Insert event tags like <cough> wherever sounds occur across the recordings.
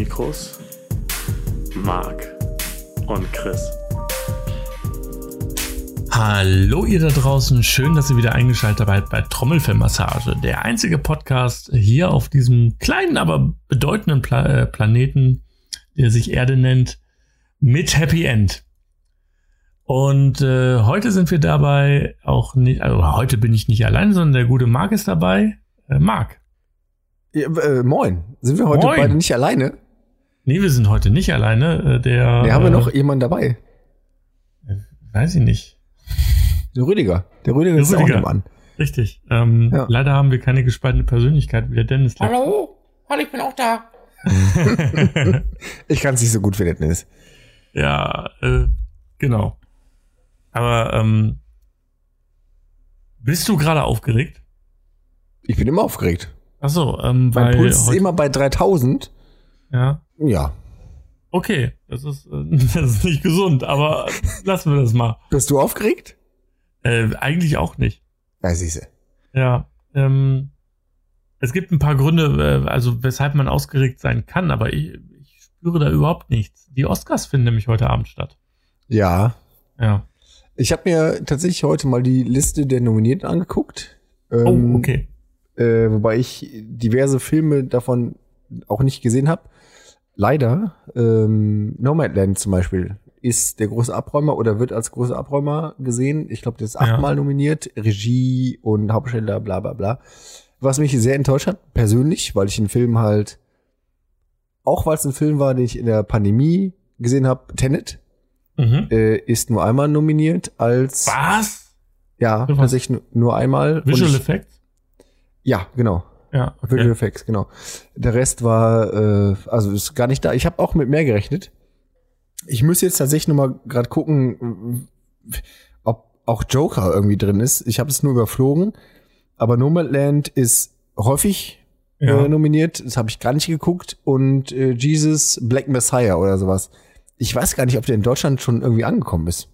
Mikros Marc und Chris. Hallo ihr da draußen, schön, dass ihr wieder eingeschaltet seid bei Trommelfellmassage, der einzige Podcast hier auf diesem kleinen, aber bedeutenden Pla äh, Planeten, der sich Erde nennt, mit Happy End. Und äh, heute sind wir dabei auch nicht, also heute bin ich nicht allein, sondern der gute Marc ist dabei. Äh, Marc. Ja, äh, moin. Sind wir heute Moin. beide nicht alleine? Nee, wir sind heute nicht alleine. Äh, der. Nee, haben wir äh, noch jemanden dabei? Weiß ich nicht. Der Rüdiger. Der Rüdiger Der ist auch Rüdiger. noch an. Richtig. Ähm, Ja. Leider haben wir keine gespaltene Persönlichkeit wie der Dennis. Hallo? Hallo, ich bin auch da. <laughs> Ich kann es nicht so gut wie der Dennis. Ja, äh, genau. Aber ähm, bist du gerade aufgeregt? Ich bin immer aufgeregt. Ach so, ähm, Mein weil Puls ist immer bei 3000. ja, Ja. okay, das ist äh, <laughs> das ist nicht gesund, aber lassen wir das mal. Bist du aufgeregt? Äh, eigentlich auch nicht. Ja, siehste. Ja, ähm, es gibt ein paar Gründe, äh, also weshalb man ausgeregt sein kann, aber ich, ich spüre da überhaupt nichts. Die Oscars finden nämlich heute Abend statt. Ja. Ja. Ich habe mir tatsächlich heute mal die Liste der Nominierten angeguckt. Oh, Ähm, okay. Äh, wobei ich diverse Filme davon auch nicht gesehen habe. Leider, ähm, Nomadland zum Beispiel ist der große Abräumer oder wird als großer Abräumer gesehen. Ich glaube, der ist Ja. achtmal nominiert, Regie und Hauptdarsteller, bla bla bla. Was mich sehr enttäuscht hat, persönlich, weil ich den Film halt, auch weil es ein Film war, den ich in der Pandemie gesehen habe, Tenet, Mhm. äh, ist nur einmal nominiert als, Was? ja, tatsächlich nur, einmal. Visual Effects? ja, genau. Ja, Visual okay. Effects, genau. Der Rest war, äh, also ist gar nicht da. Ich habe auch mit mehr gerechnet. Ich muss jetzt tatsächlich noch mal gerade gucken, ob auch Joker irgendwie drin ist. Ich habe es nur überflogen, aber Nomadland ist häufig Ja. äh, nominiert. Das habe ich gar nicht geguckt. Und äh, Jesus Black Messiah oder sowas. Ich weiß gar nicht, ob der in Deutschland schon irgendwie angekommen ist.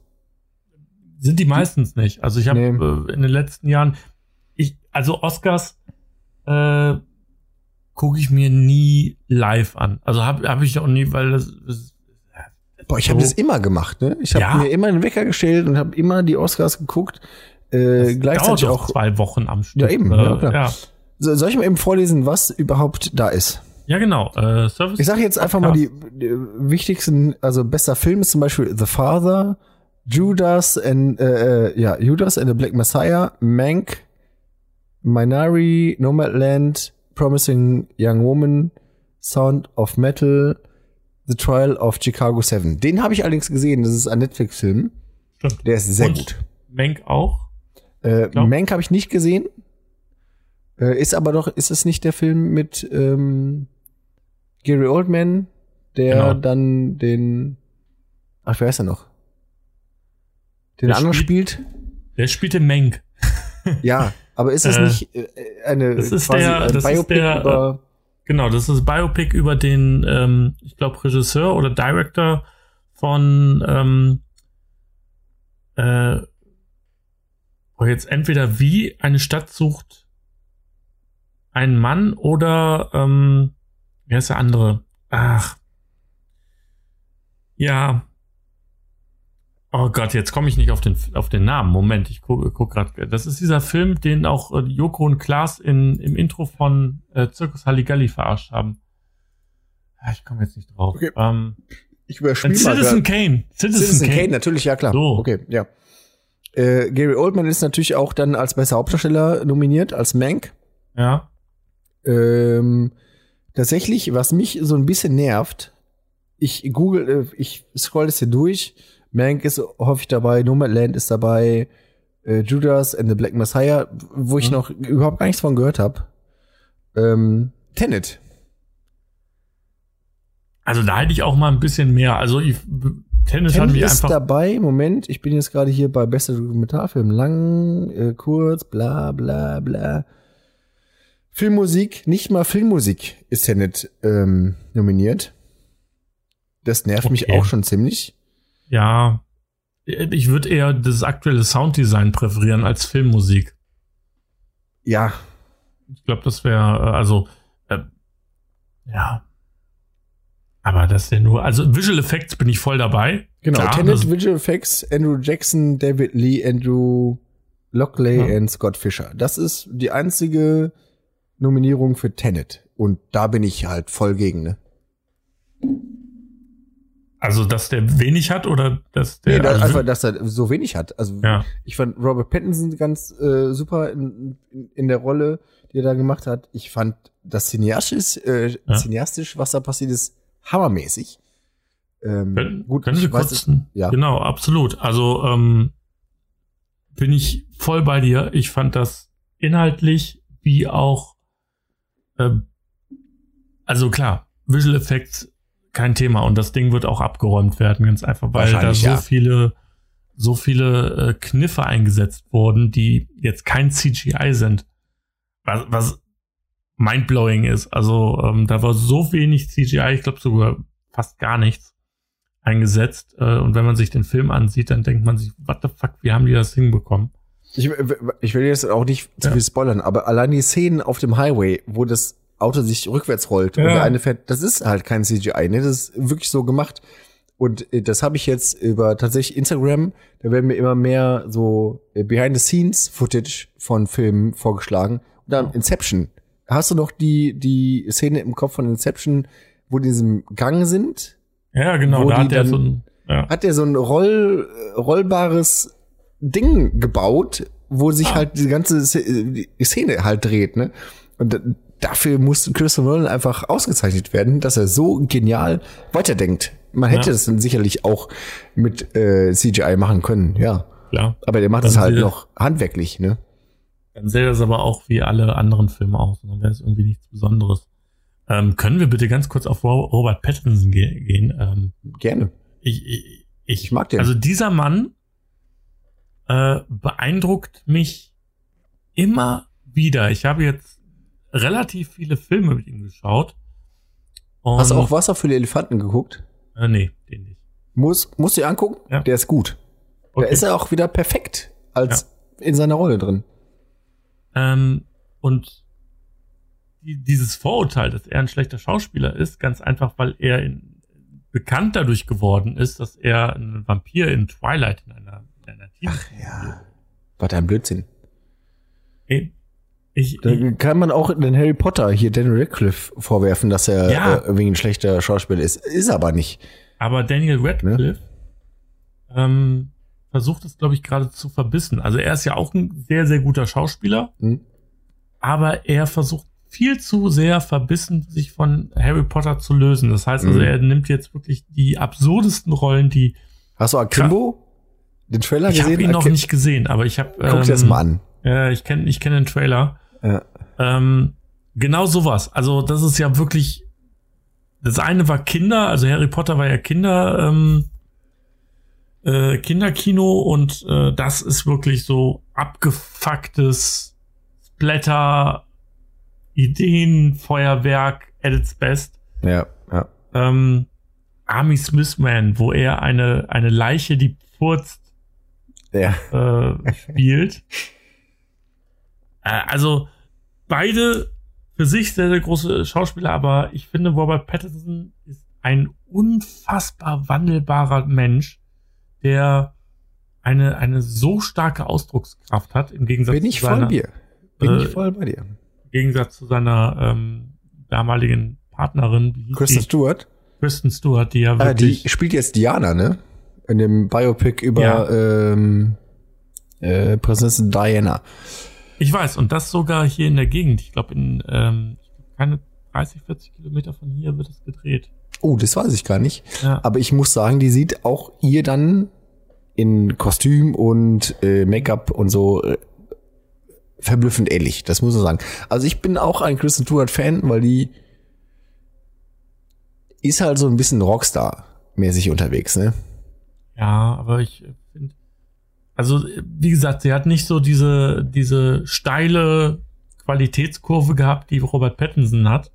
Sind die meistens nicht. Also ich habe Nee. äh, in den letzten Jahren, ich, also Oscars äh, gucke ich mir nie live an. Also habe hab ich auch nie, weil das, das Boah, ich habe So. das immer gemacht. Ne? Ich habe Ja. mir immer einen Wecker gestellt und habe immer die Oscars geguckt. Äh, gleichzeitig dauert auch zwei Wochen am Stück. Ja, eben, ja, klar. ja. So, soll ich mal eben vorlesen, was überhaupt da ist? ja, genau. Äh, Service. Ich sage jetzt einfach mal die, die wichtigsten, also bester Film ist zum Beispiel The Father, Judas and äh, äh, ja Judas and the Black Messiah, Mank, Minari, Nomadland, Promising Young Woman, Sound of Metal, The Trial of Chicago 7. Den habe ich allerdings gesehen. Das ist ein Netflix-Film. Stimmt. Der ist sehr Und gut. Menk auch. Äh, Mank habe ich nicht gesehen. Äh, ist aber doch, ist es nicht der Film mit ähm, Gary Oldman, der Genau. dann den, ach, wer ist er noch? Den Der anderen spielt? Der spielte Menk. Ja, <laughs> aber ist es Äh, nicht äh, eine das ist quasi der- ein das ist Biopic der, über, Genau, das ist Biopic über den, ähm, ich glaube, Regisseur oder Director von ähm, äh, jetzt entweder wie eine Stadt sucht einen Mann oder ähm, wer ist der andere? Ach. Ja. Oh Gott, jetzt komme ich nicht auf den auf den Namen. Moment, ich gucke guck gerade. Das ist dieser Film, den auch äh, Joko und Klaas in, im Intro von äh, Zirkus Halligalli verarscht haben. Ah, ich komme jetzt nicht drauf. Okay. Ähm, ich überspiele mal Citizen Kane. Citizen, Citizen Kane. Kane, natürlich, ja klar. So. Okay, ja. Äh, Gary Oldman ist natürlich auch dann als bester Hauptdarsteller nominiert, als Mank. Ja. Ähm, tatsächlich, was mich so ein bisschen nervt, ich google, äh, ich scroll das hier durch. Mank ist häufig dabei, Nomadland ist dabei, äh, Judas and the Black Messiah, wo ich Mhm. noch überhaupt gar nichts von gehört habe. Ähm, Tenet. Also da hätte ich auch mal ein bisschen mehr. Also ich, Tennis hat Tenet mich ist einfach. dabei, Moment, ich bin jetzt gerade hier bei bester Dokumentarfilm. Lang, äh, kurz, bla bla bla. Filmmusik, nicht mal Filmmusik ist Tenet ähm, nominiert. Das nervt mich Okay. auch schon ziemlich. Ja. ich würde eher das aktuelle Sounddesign präferieren als Filmmusik. Ja, Ich glaube, das wäre, also, äh, ja. Aber das ist ja nur, also Visual Effects bin ich voll dabei. genau. Klar, Tenet, das- Visual Effects, Andrew Jackson, David Lee, Andrew Lockley Ja. und Scott Fisher. Das ist die einzige Nominierung für Tenet. Und da bin ich halt voll gegen, ne? Also, dass der wenig hat oder dass der. Nee, da, also, einfach, dass er so wenig hat. Also ja. ich fand Robert Pattinson ganz äh, super in, in, in der Rolle, die er da gemacht hat. Ich fand das cineastisch, äh, Ja. cineastisch, was da passiert ist, hammermäßig. Ähm, Können, gut, können ich wir weiß kurz, es, ja. genau, absolut. Also ähm, bin ich voll bei dir. Ich fand das inhaltlich wie auch, ähm, also klar, Visual Effects kein Thema und das Ding wird auch abgeräumt werden, ganz einfach, weil da so ja. viele, so viele äh, Kniffe eingesetzt wurden, die jetzt kein CGI sind, was, was mindblowing ist. Also ähm, da war so wenig CGI, ich glaube sogar fast gar nichts eingesetzt. Äh, und wenn man sich den Film ansieht, dann denkt man sich, what the fuck, wie haben die das hinbekommen? Ich, ich will jetzt auch nicht zu Ja. viel spoilern, aber allein die Szenen auf dem Highway, wo das Auto sich rückwärts rollt und Ja. der eine fährt, das ist halt kein CGI, ne? Das ist wirklich so gemacht. Und äh, das habe ich jetzt über tatsächlich Instagram, da werden mir immer mehr so äh, Behind-the-Scenes-Footage von Filmen vorgeschlagen. Und dann Inception. Hast du noch die, die Szene im Kopf von Inception, wo die in diesem Gang sind? Ja, genau, Wo da hat er dann- so ein, ja. hat er so ein roll, äh, rollbares Ding gebaut, wo sich Ah. halt diese ganze Szene halt dreht, ne? Und dafür musste Christopher Nolan einfach ausgezeichnet werden, dass er so genial weiterdenkt. Man hätte Ja. das dann sicherlich auch mit äh, CGI machen können, ja. klar. Aber der macht es halt noch handwerklich, ne? Dann sähe das aber auch wie alle anderen Filme aus. Und dann wäre es irgendwie nichts Besonderes. Ähm, können wir bitte ganz kurz auf Ro- Robert Pattinson ge gehen? Ähm, Gerne. ich, ich, ich, Ich mag den. Also dieser Mann äh, beeindruckt mich immer wieder. Ich habe jetzt relativ viele Filme mit ihm geschaut. Und, Hast du auch Wasser für die Elefanten geguckt? Äh, nee, den nicht. Muss, musst du dir angucken? Ja. Der ist gut. Okay. Da ist er auch wieder perfekt als in seiner Rolle drin. Ähm, und die, dieses Vorurteil, dass er ein schlechter Schauspieler ist, ganz einfach, weil er in, bekannt dadurch geworden ist, dass er ein Vampir in Twilight in einer, in einer Team. Ja. Was ein Blödsinn. Ich, ich, Da kann man auch den Harry Potter hier Daniel Radcliffe vorwerfen, dass er Ja. äh, wegen ein schlechter Schauspieler ist. Ist aber nicht. aber Daniel Radcliffe ähm, versucht es, glaube ich, gerade zu verbissen. Also er ist ja auch ein sehr, sehr guter Schauspieler, Hm? aber er versucht viel zu sehr verbissen, sich von Harry Potter zu lösen. Das heißt also, Mhm. er nimmt jetzt wirklich die absurdesten Rollen, die Hast du Akimbo? Den Trailer Ich habe gesehen? ihn noch Akim- nicht gesehen, aber ich habe. Guck dir das mal an. Ja, ich kenne ich kenn den Trailer. Ja. Ähm, genau sowas. Also das ist ja wirklich. Das eine war Kinder, also Harry Potter war ja Kinder, ähm, äh, Kinderkino und äh, das ist wirklich so abgefucktes Splatter, Ideenfeuerwerk at its best. Ja, ja. Ähm, Army Smithman, wo er eine, eine Leiche, die furzt, Ja. äh, spielt. <laughs> Äh, also beide für sich sehr, sehr große Schauspieler, aber ich finde, Robert Pattinson ist ein unfassbar wandelbarer Mensch, der eine, eine so starke Ausdruckskraft hat, im Gegensatz Bin ich zu voll seiner, dir. Bin äh, ich voll bei dir. im Gegensatz zu seiner ähm, damaligen Partnerin, Kristen die? Stewart. Kristen Stewart, die ja Ah, die wirklich, spielt jetzt Diana, ne? In dem Biopic über Ja. ähm, äh, Prinzessin Diana. Ich weiß, und das sogar hier in der Gegend. Ich glaube, in ähm, keine 30, 40 Kilometer von hier wird es gedreht. Oh, das weiß ich gar nicht. Ja. Aber ich muss sagen, die sieht auch ihr dann in Kostüm und äh, Make-up und so äh, verblüffend ähnlich. Das muss man sagen. Also ich bin auch ein Kristen Stewart-Fan, weil die ist halt so ein bisschen Rockstar-mäßig unterwegs, ne? Ja, aber ich also wie gesagt, sie hat nicht so diese, diese steile Qualitätskurve gehabt, die Robert Pattinson hat.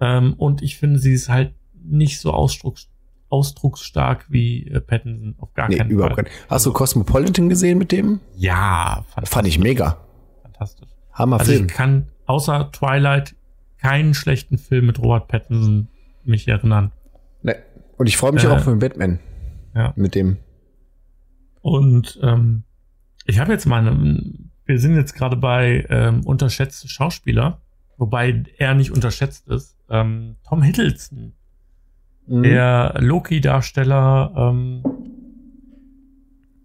Ähm, und ich finde, sie ist halt nicht so ausdrucks, ausdrucksstark wie äh, Pattinson. Auf gar Nee, keinen überhaupt Fall. nicht. Hast du Cosmopolitan gesehen mit dem? Ja, Fand ich mega. fantastisch. Hammer Also Film. ich kann außer Twilight keinen schlechten Film mit Robert Pattinson mich erinnern. Nee. Und ich freue mich Äh, auch auf den Batman. ja. Mit dem. Und ähm, ich habe jetzt mal, wir sind jetzt gerade bei ähm, unterschätzte Schauspieler, wobei er nicht unterschätzt ist. Ähm, Tom Hiddleston, Mhm. der Loki-Darsteller. Ähm,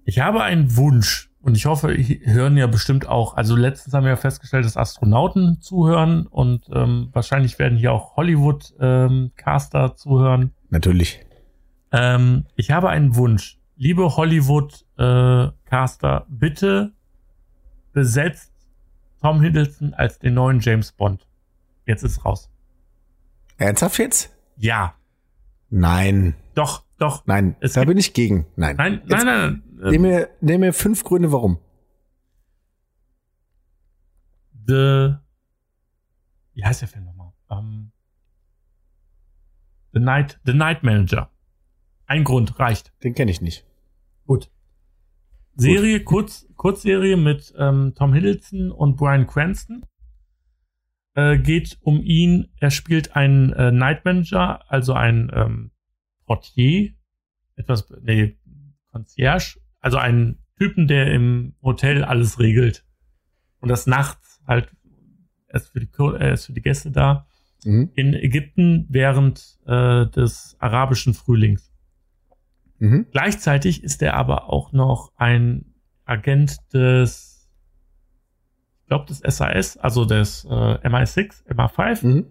ich habe einen Wunsch und ich hoffe, ich hören ja bestimmt auch. Also letztens haben wir ja festgestellt, dass Astronauten zuhören und ähm, wahrscheinlich werden hier auch Hollywood-Caster zuhören. Natürlich. Ähm, ich habe einen Wunsch. Liebe Hollywood-Caster, bitte besetzt Tom Hiddleston als den neuen James Bond. Jetzt ist raus. Ernsthaft jetzt? Ja, Nein. doch, doch. Nein. Es da bin ich gegen. Nein. Nein, Jetzt nein, nein. nein. Nehm mir, nehm mir fünf Gründe, warum. The, wie heißt der Film nochmal? Ähm, The Night, The Night Manager. Ein Grund reicht. Den kenne ich nicht. Gut. Serie, Kurz, Kurzserie mit ähm, Tom Hiddleston und Brian Cranston. Äh, geht um ihn. Er spielt einen äh, Night Manager, also ein ähm, Portier, etwas, nee, Concierge, also einen Typen, der im Hotel alles regelt. Und das nachts halt, er ist für die, Ko- er ist für die Gäste da Mhm. in Ägypten während äh, des arabischen Frühlings. Mhm. Gleichzeitig ist er aber auch noch ein Agent des, ich glaube, des SAS, also des äh, MI6, MI5 Mhm.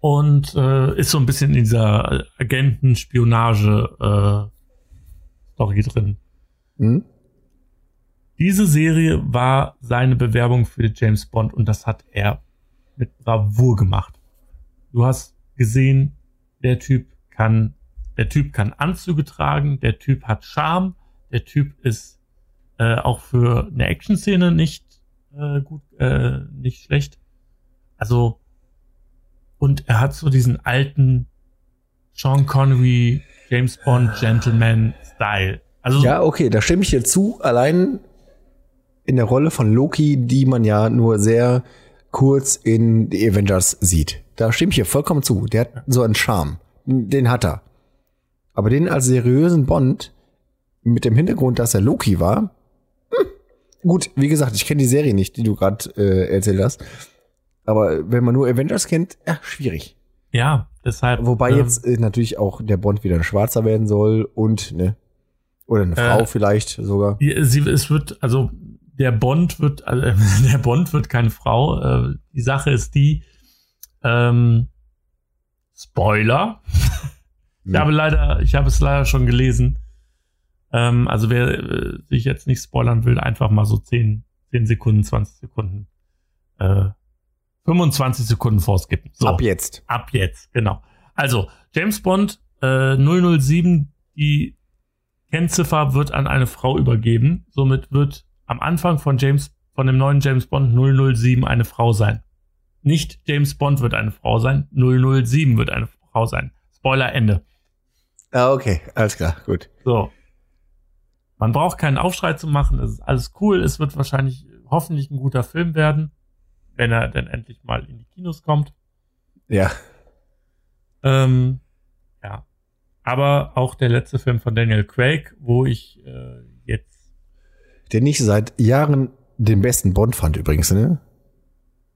und äh, ist so ein bisschen in dieser Agenten-Spionage äh, drin. Mhm. Diese Serie war seine Bewerbung für James Bond und das hat er mit Bravour gemacht. Du hast gesehen, der Typ kann, der Typ kann Anzüge tragen, der Typ hat Charme, der Typ ist äh, auch für eine Action-Szene nicht äh, gut, äh, nicht schlecht. Also und er hat so diesen alten Sean Connery, James Bond, Gentleman Style. Also Ja, okay, da stimme ich dir zu. Allein in der Rolle von Loki, die man ja nur sehr kurz in The Avengers sieht. Da stimme ich dir vollkommen zu. Der hat so einen Charme. Den hat er. Aber den als seriösen Bond mit dem Hintergrund, dass er Loki war. hm, Gut, wie gesagt, ich kenne die Serie nicht, die du gerade äh, erzählt hast. Aber wenn man nur Avengers kennt, ja, schwierig. Ja, deshalb. Wobei ähm, jetzt äh, natürlich auch der Bond wieder ein Schwarzer werden soll und ne oder eine Frau Äh, vielleicht sogar. Sie, es wird, also der Bond wird, also, <laughs> der Bond wird keine Frau. Äh, die Sache ist die, ähm, Spoiler. <laughs> Ich Hm. habe leider, ich habe es leider schon gelesen. Ähm, also wer äh, sich jetzt nicht spoilern will, einfach mal so 10, 10 Sekunden, 20 Sekunden, äh, 25 Sekunden vorskippen. So. Ab jetzt. Ab jetzt, genau. Also, James Bond äh, 007, die Kennziffer wird an eine Frau übergeben. Somit wird am Anfang von James, von dem neuen James Bond 007 eine Frau sein. Nicht James Bond wird eine Frau sein, 007 wird eine Frau sein. Spoiler Ende. Ah, okay, alles klar, gut. So. Man braucht keinen Aufschrei zu machen, es ist alles cool, es wird wahrscheinlich hoffentlich ein guter Film werden, wenn er dann endlich mal in die Kinos kommt. Ja. Ähm, ja. Aber auch der letzte Film von Daniel Craig, wo ich äh, jetzt. Den ich seit Jahren den besten Bond fand übrigens, ne?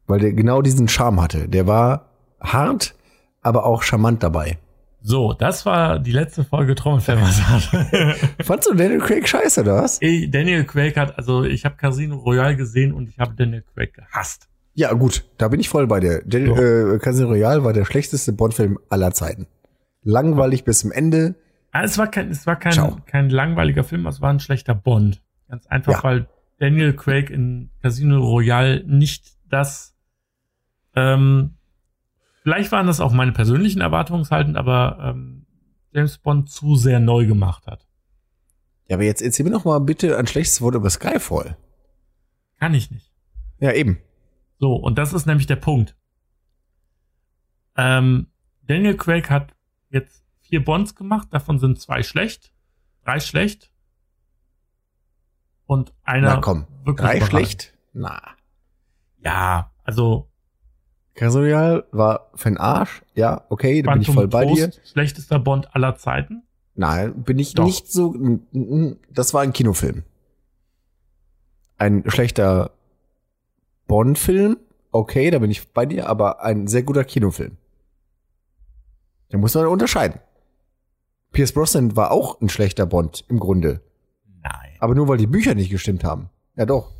Weil der genau diesen Charme hatte. Der war hart, aber auch charmant dabei. So, das war die letzte Folge Trommelfellmassage. <laughs> Fandst du Daniel Craig scheiße, oder was? Ey, Daniel Craig hat, also ich habe Casino Royale gesehen und ich habe Daniel Craig gehasst. Ja, gut, da bin ich voll bei dir. Dan äh, Casino Royale war der schlechteste Bond-Film aller Zeiten. Langweilig bis zum Ende. Ah, es war kein, es war Ciao. kein, kein langweiliger Film, es war ein schlechter Bond. Ganz einfach, Ja. weil Daniel Craig in Casino Royale nicht das, ähm, vielleicht waren das auch meine persönlichen Erwartungshalten, aber ähm, James Bond zu sehr neu gemacht hat. Ja, aber jetzt erzähl mir noch mal bitte ein schlechtes Wort über Skyfall. Kann ich nicht. Ja, eben. So, und das ist nämlich der Punkt. Ähm, Daniel Craig hat jetzt vier Bonds gemacht, davon sind zwei schlecht, drei schlecht und einer Na komm, wirklich drei schlecht? Na. Ja, also Casino Royale war für den Arsch. Ja, okay, da bin ich voll bei dir. Trost, schlechtester Bond aller Zeiten. Nein, bin ich Doch. nicht so. n- n- Das war ein Kinofilm. Ein schlechter Bond-Film, okay, da bin ich bei dir, aber ein sehr guter Kinofilm. Da muss man unterscheiden. Pierce Brosnan war auch ein schlechter Bond im Grunde, Nein, aber nur weil die Bücher nicht gestimmt haben. Ja doch.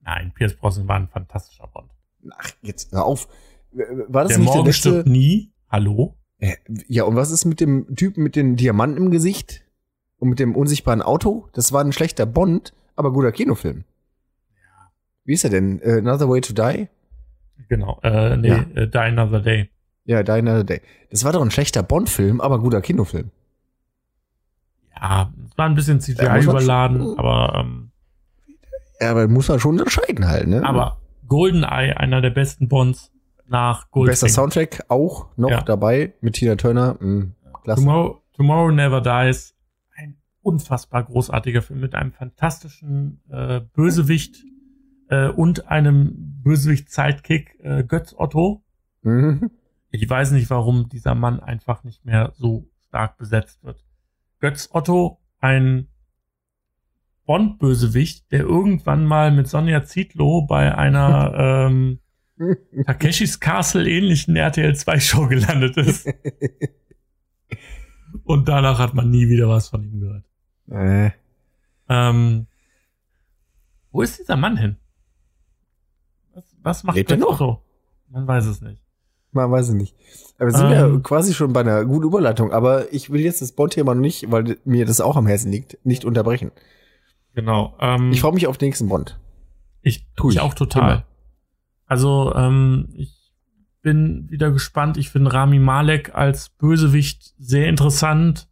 nein, Pierce Brosnan war ein fantastischer Bond. Ach, jetzt hör auf. War das der nicht der Morgen letzte? stirbt nie. Hallo? Äh, Ja, und was ist mit dem Typen mit den Diamanten im Gesicht und mit dem unsichtbaren Auto? Das war ein schlechter Bond, aber guter Kinofilm. Wie ist er denn? Äh, Another Way to Die? Genau. Äh, nee, Ja. äh, Die Another Day. Ja, Die Another Day. Das war doch ein schlechter Bond-Film, aber guter Kinofilm. Ja, es war ein bisschen muss CGI überladen, schon- aber ähm, Ja, aber muss man schon unterscheiden halt, ne? aber GoldenEye, einer der besten Bonds nach Goldfinger. Bester Soundtrack auch noch Ja. dabei mit Tina Turner. Mh, klasse. Tomorrow, Tomorrow Never Dies. Ein unfassbar großartiger Film mit einem fantastischen äh, Bösewicht äh, und einem Bösewicht-Sidekick äh, Götz Otto. Mhm. Ich weiß nicht, warum dieser Mann einfach nicht mehr so stark besetzt wird. Götz Otto, ein Bond-Bösewicht, der irgendwann mal mit Sonja Zietlow bei einer <laughs> ähm, Takeshis Castle ähnlichen RTL 2 Show gelandet ist. <laughs> Und danach hat man nie wieder was von ihm gehört. äh, Ähm, wo ist dieser Mann hin? Was, was macht Lebt er Götz noch? Otto? Man weiß es nicht. man weiß es nicht. Aber wir sind Ähm. ja quasi schon bei einer guten Überleitung. Aber ich will jetzt das Bond-Thema noch nicht, weil mir das auch am Herzen liegt, nicht unterbrechen. Genau. Ähm, Ich freue mich auf den nächsten Bond. Ich, Tu ich ich. auch total. Immer. Also, ähm, ich bin wieder gespannt. Ich finde Rami Malek als Bösewicht sehr interessant.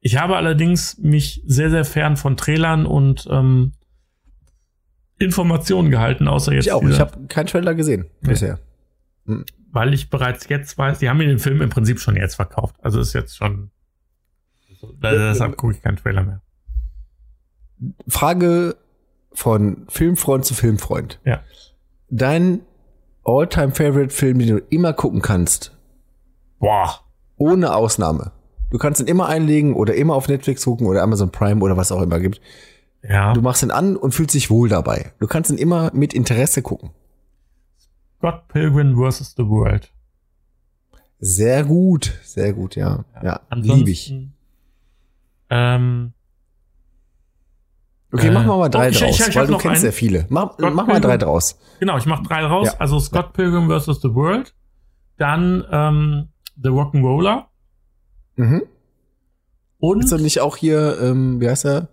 Ich habe allerdings mich sehr, sehr fern von Trailern und ähm, Informationen gehalten, außer jetzt, Ich auch. dieser- Ich habe keinen Trailer gesehen Nee. bisher. weil ich bereits jetzt weiß, die haben mir den Film im Prinzip schon jetzt verkauft. Also ist jetzt schon. Also, deshalb gucke ich keinen Trailer mehr. Frage von Filmfreund zu Filmfreund. Ja. Dein All-Time-Favorite-Film, den du immer gucken kannst, Boah. ohne Ausnahme. Du kannst ihn immer einlegen oder immer auf Netflix gucken oder Amazon Prime oder was auch immer gibt. Ja. Du machst ihn an und fühlst dich wohl dabei. Du kannst ihn immer mit Interesse gucken. Scott Pilgrim vs. The World. Sehr gut, sehr gut, ja. Ja, Ansonsten, liebe ich. Ähm, Okay, Äh, mach mal, mal drei oh, ich- draus, ich- ich weil du kennst einen. sehr viele. Mach, Scott mach mal drei draus. genau, ich mache drei raus. Ja. Also Scott Pilgrim vs. The World. Dann ähm, The Rock'n'Roller. Mhm. Und Ist er nicht auch hier, ähm, wie heißt er?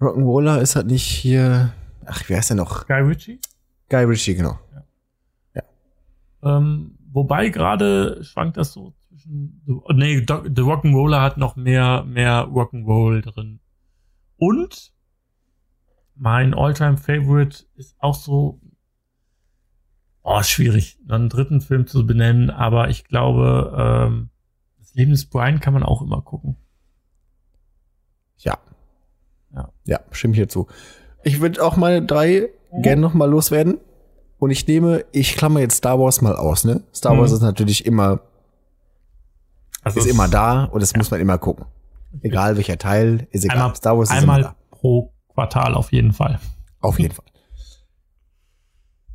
Rock'n'Roller ist halt nicht hier, ach, wie heißt er noch? Guy Ritchie. Guy Ritchie, genau. Ähm, wobei gerade schwankt das so zwischen. The, oh, nee, The Rock'n'Roller hat noch mehr, mehr Rock'n'Roll drin. Und mein Alltime Favorite ist auch so. Oh, schwierig, einen dritten Film zu benennen, aber ich glaube, ähm, das Leben des Brian kann man auch immer gucken. Ja. Ja. Ja, stimme ich hier zu. Ich würde auch meine drei Mhm. gerne noch mal loswerden. Und ich nehme, ich klammer jetzt Star Wars mal aus, ne? Star Wars Mhm. ist natürlich immer, Also ist immer da und das muss man immer gucken. Egal welcher Teil, ist egal. Einmal, Star Wars ist einmal da. pro Quartal auf jeden Fall. Auf jeden Fall.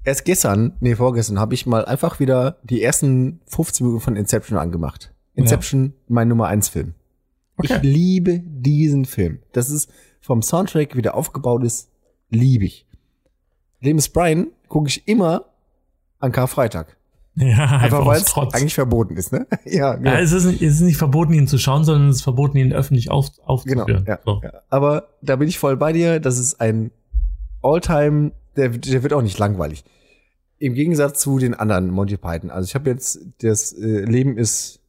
Erst gestern, nee, vorgestern, habe ich mal einfach wieder die ersten 15 Minuten von Inception angemacht. Inception, mein Nummer 1 Film. Ich Okay. liebe diesen Film. Das ist vom Soundtrack, wie der aufgebaut ist, liebe ich. Leben ist Brian gucke ich immer an Karfreitag. Ja, <laughs> Einfach einfach weil es eigentlich verboten ist, ne? <laughs> ja, genau. Ja, es ist, nicht, es ist nicht verboten, ihn zu schauen, sondern es ist verboten, ihn öffentlich auf, Genau, aufzuführen. ja, so. ja. Aber da bin ich voll bei dir. Das ist ein Alltime, der, der wird auch nicht langweilig. Im Gegensatz zu den anderen Monty Python. Also ich habe jetzt das äh, Leben ist,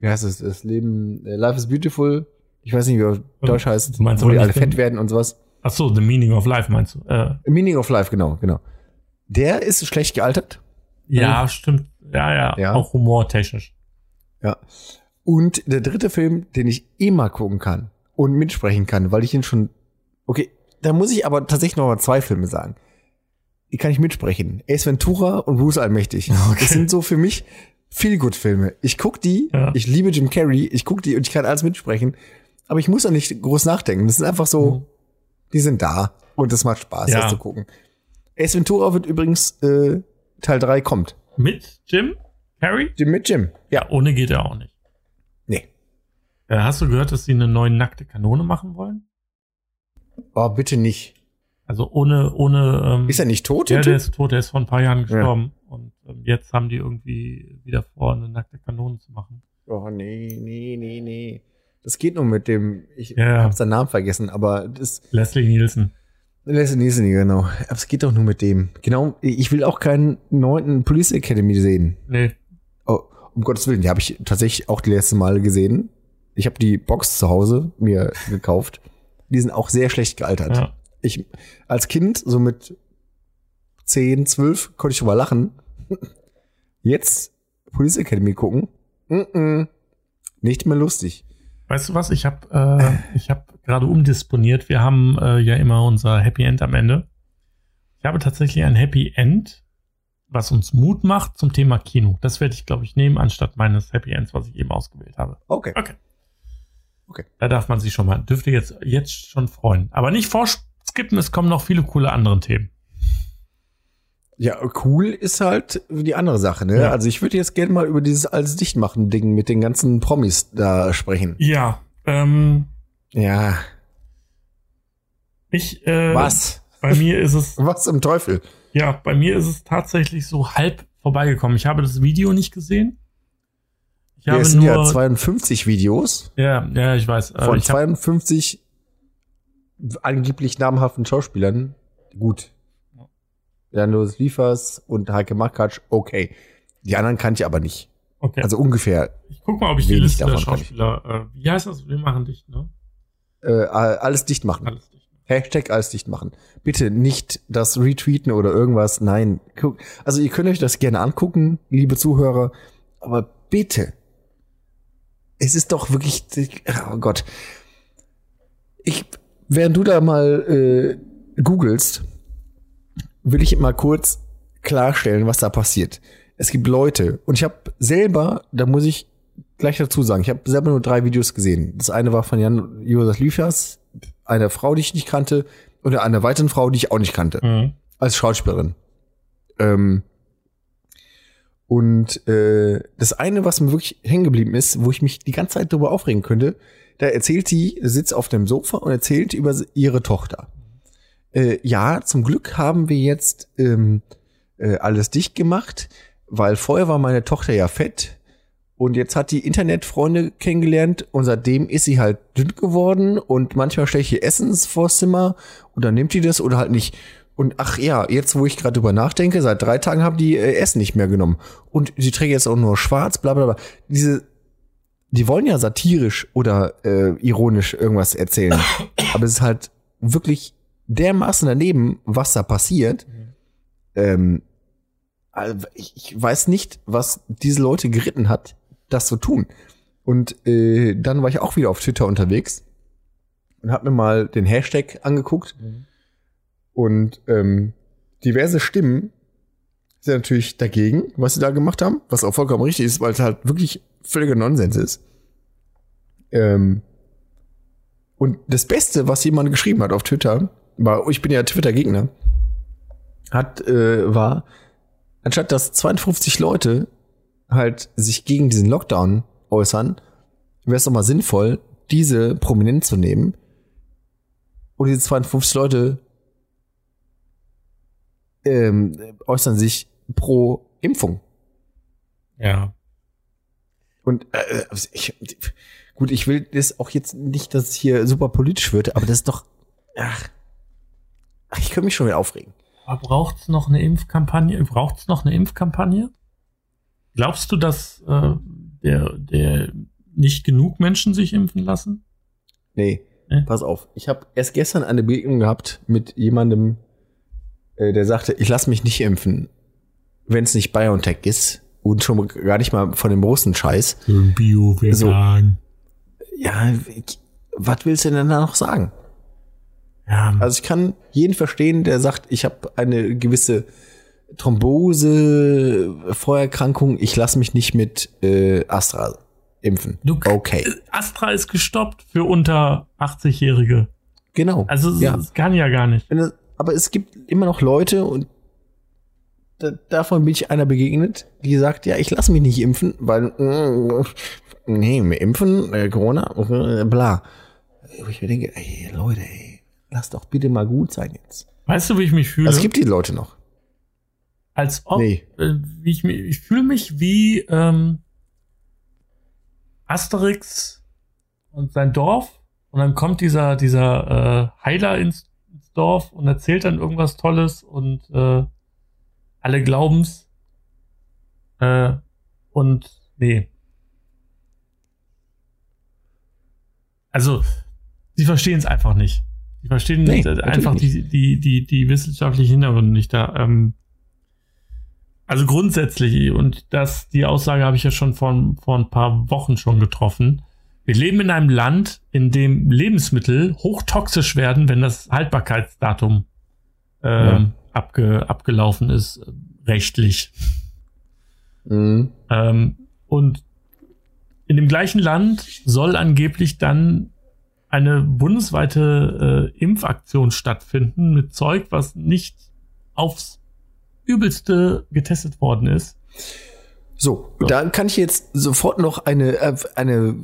wie heißt es, das Leben, äh, Life is Beautiful. Ich weiß nicht, wie er Deutsch heißt, Du meinst wo die alle fett den- werden und sowas. Ach so, The Meaning of Life meinst du? Äh, Meaning of Life, genau, genau. Der ist schlecht gealtert. Ja, stimmt. Ja, ja, Ja. auch humortechnisch. Ja. Und der dritte Film, den ich immer gucken kann und mitsprechen kann, weil ich ihn schon. Okay, da muss ich aber tatsächlich noch mal zwei Filme sagen. Die kann ich mitsprechen. Ace Ventura und Bruce Allmächtig. <laughs> Okay. Das sind so für mich viel gut Filme. Ich guck die, Ja. ich liebe Jim Carrey, ich guck die und ich kann alles mitsprechen. Aber ich muss auch nicht groß nachdenken. Das ist einfach so, die sind da und es macht Spaß, Ja. das zu gucken. Ace Ventura wird übrigens äh, Teil 3 kommt. Mit Jim? Harry? Jim mit Jim. Ja, ohne geht er auch nicht. Nee. Äh, hast du gehört, dass sie eine neue nackte Kanone machen wollen? Oh, bitte nicht. Also ohne, ohne. Ähm, Ist er nicht tot? Ja, der ist tot, der ist vor ein paar Jahren gestorben. Und ähm, jetzt haben die irgendwie wieder vor, eine nackte Kanone zu machen. Oh, nee, nee, nee, nee. Das geht nur mit dem, ich Ja. hab seinen Namen vergessen, aber das Leslie Nielsen. Leslie genau. Aber es geht doch nur mit dem. Genau, ich will auch keinen neunten Police Academy sehen. Nee. Oh, um Gottes Willen, die habe ich tatsächlich auch die letzte Mal gesehen. Ich habe die Box zu Hause mir gekauft. Die sind auch sehr schlecht gealtert. Ja. Ich als Kind, so mit 10, 12, konnte ich drüber lachen. Jetzt Police Academy gucken. Mm -mm. Nicht mehr lustig. Weißt du was? Ich habe äh, <laughs> ich habe gerade umdisponiert. Wir haben äh, ja immer unser Happy End am Ende. Ich habe tatsächlich ein Happy End, was uns Mut macht zum Thema Kino. Das werde ich, glaube ich, nehmen, anstatt meines Happy Ends, was ich eben ausgewählt habe. Okay. Okay. Okay. Da darf man sich schon mal, dürfte jetzt, jetzt schon freuen. Aber nicht vorskippen, es kommen noch viele coole andere Themen. Ja, cool ist halt die andere Sache, ne? Ja. Also ich würde jetzt gerne mal über dieses alles dicht machen Ding mit den ganzen Promis da sprechen. Ja, ähm, Ja. ich, äh, Was? Bei mir ist es, <laughs> Was im Teufel? ja, bei mir ist es tatsächlich so halb vorbeigekommen. Ich habe das Video nicht gesehen. Ich Ja, habe es sind nur, ja 52 Videos ja, ja, ich weiß. Äh, von ich hab, 52 angeblich namhaften Schauspielern. Gut. Jan-Louis Liefers und Heike Makatsch, okay. Die anderen kannte ich aber nicht. okay. Also ungefähr ich guck mal, ob ich die Liste der. Schauspieler, äh, wie heißt das? Wir machen dicht, ne? äh, alles dicht machen. Alles dicht. Hashtag alles dicht machen. Bitte nicht das retweeten oder irgendwas. Nein. Guck- Also ihr könnt euch das gerne angucken, liebe Zuhörer. Aber bitte. Es ist doch wirklich, oh Gott. Ich, während du da mal äh, googelst, will ich mal kurz klarstellen, was da passiert. Es gibt Leute und ich habe selber, da muss ich gleich dazu sagen, ich habe selber nur drei Videos gesehen. Das eine war von Jan Josef Liefers, eine Frau, die ich nicht kannte, und einer weiteren Frau, die ich auch nicht kannte, Mhm. als Schauspielerin. Ähm, und äh, das eine, was mir wirklich hängen geblieben ist, wo ich mich die ganze Zeit darüber aufregen könnte, da erzählt sie, sitzt auf dem Sofa und erzählt über ihre Tochter. Äh, ja, zum Glück haben wir jetzt ähm, äh, alles dicht gemacht, weil vorher war meine Tochter ja fett und jetzt hat die Internetfreunde kennengelernt und seitdem ist sie halt dünn geworden und manchmal stelle ich ihr Essens vors Zimmer und dann nimmt die das oder halt nicht. Und ach ja, jetzt wo ich gerade drüber nachdenke, seit drei Tagen haben die äh, Essen nicht mehr genommen. Und sie trägt jetzt auch nur schwarz, bla bla bla. Diese, die wollen ja satirisch oder äh, ironisch irgendwas erzählen. Aber es ist halt wirklich dermaßen daneben, was da passiert. Ähm, also ich, ich weiß nicht, was diese Leute geritten hat, das zu tun. Und äh, dann war ich auch wieder auf Twitter unterwegs und habe mir mal den Hashtag angeguckt. Und ähm, diverse Stimmen sind natürlich dagegen, was sie da gemacht haben, was auch vollkommen richtig ist, weil es halt wirklich völliger Nonsens ist. Ähm, und das Beste, was jemand geschrieben hat auf Twitter, war, ich bin ja Twitter-Gegner, hat, äh, war, anstatt dass 52 Leute halt sich gegen diesen Lockdown äußern, wäre es doch mal sinnvoll, diese prominent zu nehmen und diese 52 Leute ähm, äußern sich pro Impfung. Ja. Und äh, ich, gut, ich will das auch jetzt nicht, dass es hier super politisch wird, aber das ist doch. Ach, ach ich könnte mich schon wieder aufregen. Aber braucht's noch eine Impfkampagne? Braucht's noch eine Impfkampagne? Glaubst du, dass äh, der, der nicht genug Menschen sich impfen lassen? Nee, Äh? pass auf. Ich habe erst gestern eine Begegnung gehabt mit jemandem, äh, der sagte, ich lasse mich nicht impfen, wenn es nicht BioNTech ist, und schon gar nicht mal von dem großen Scheiß. Bio-Vegan. Ja, ich- was willst du denn da noch sagen? Ja, Also ich kann jeden verstehen, der sagt, ich habe eine gewisse Thrombose, Vorerkrankung, ich lasse mich nicht mit äh, Astra impfen. Du- okay, Astra ist gestoppt für unter 80-Jährige. genau. Also es- ja. kann ja gar nicht. Aber es gibt immer noch Leute und da, davon bin ich einer begegnet, die sagt, ja, ich lasse mich nicht impfen, weil äh, nee, mir impfen, äh, Corona, äh, bla. Wo ich mir denke, ey, Leute, ey, lass doch bitte mal gut sein jetzt. Weißt du, wie ich mich fühle? Also es gibt die Leute noch. Als ob, Nee. äh, wie ich, mich- ich fühle mich wie ähm, Asterix und sein Dorf und dann kommt dieser dieser äh, Heiler ins, ins Dorf und erzählt dann irgendwas Tolles und äh, alle glauben's äh, und nee. Also sie verstehen es einfach nicht. Sie verstehen Nee, nicht, natürlich einfach die, die, die, die wissenschaftlichen Hintergründe nicht da. Ähm, also grundsätzlich, und das, die Aussage habe ich ja schon vor, vor ein paar Wochen schon getroffen. Wir leben in einem Land, in dem Lebensmittel hochtoxisch werden, wenn das Haltbarkeitsdatum ähm, Ja. abge, abgelaufen ist, rechtlich. Mhm. Ähm, und in dem gleichen Land soll angeblich dann eine bundesweite äh, Impfaktion stattfinden mit Zeug, was nicht aufs übelste getestet worden ist. So, da kann ich jetzt sofort noch eine, äh, eine,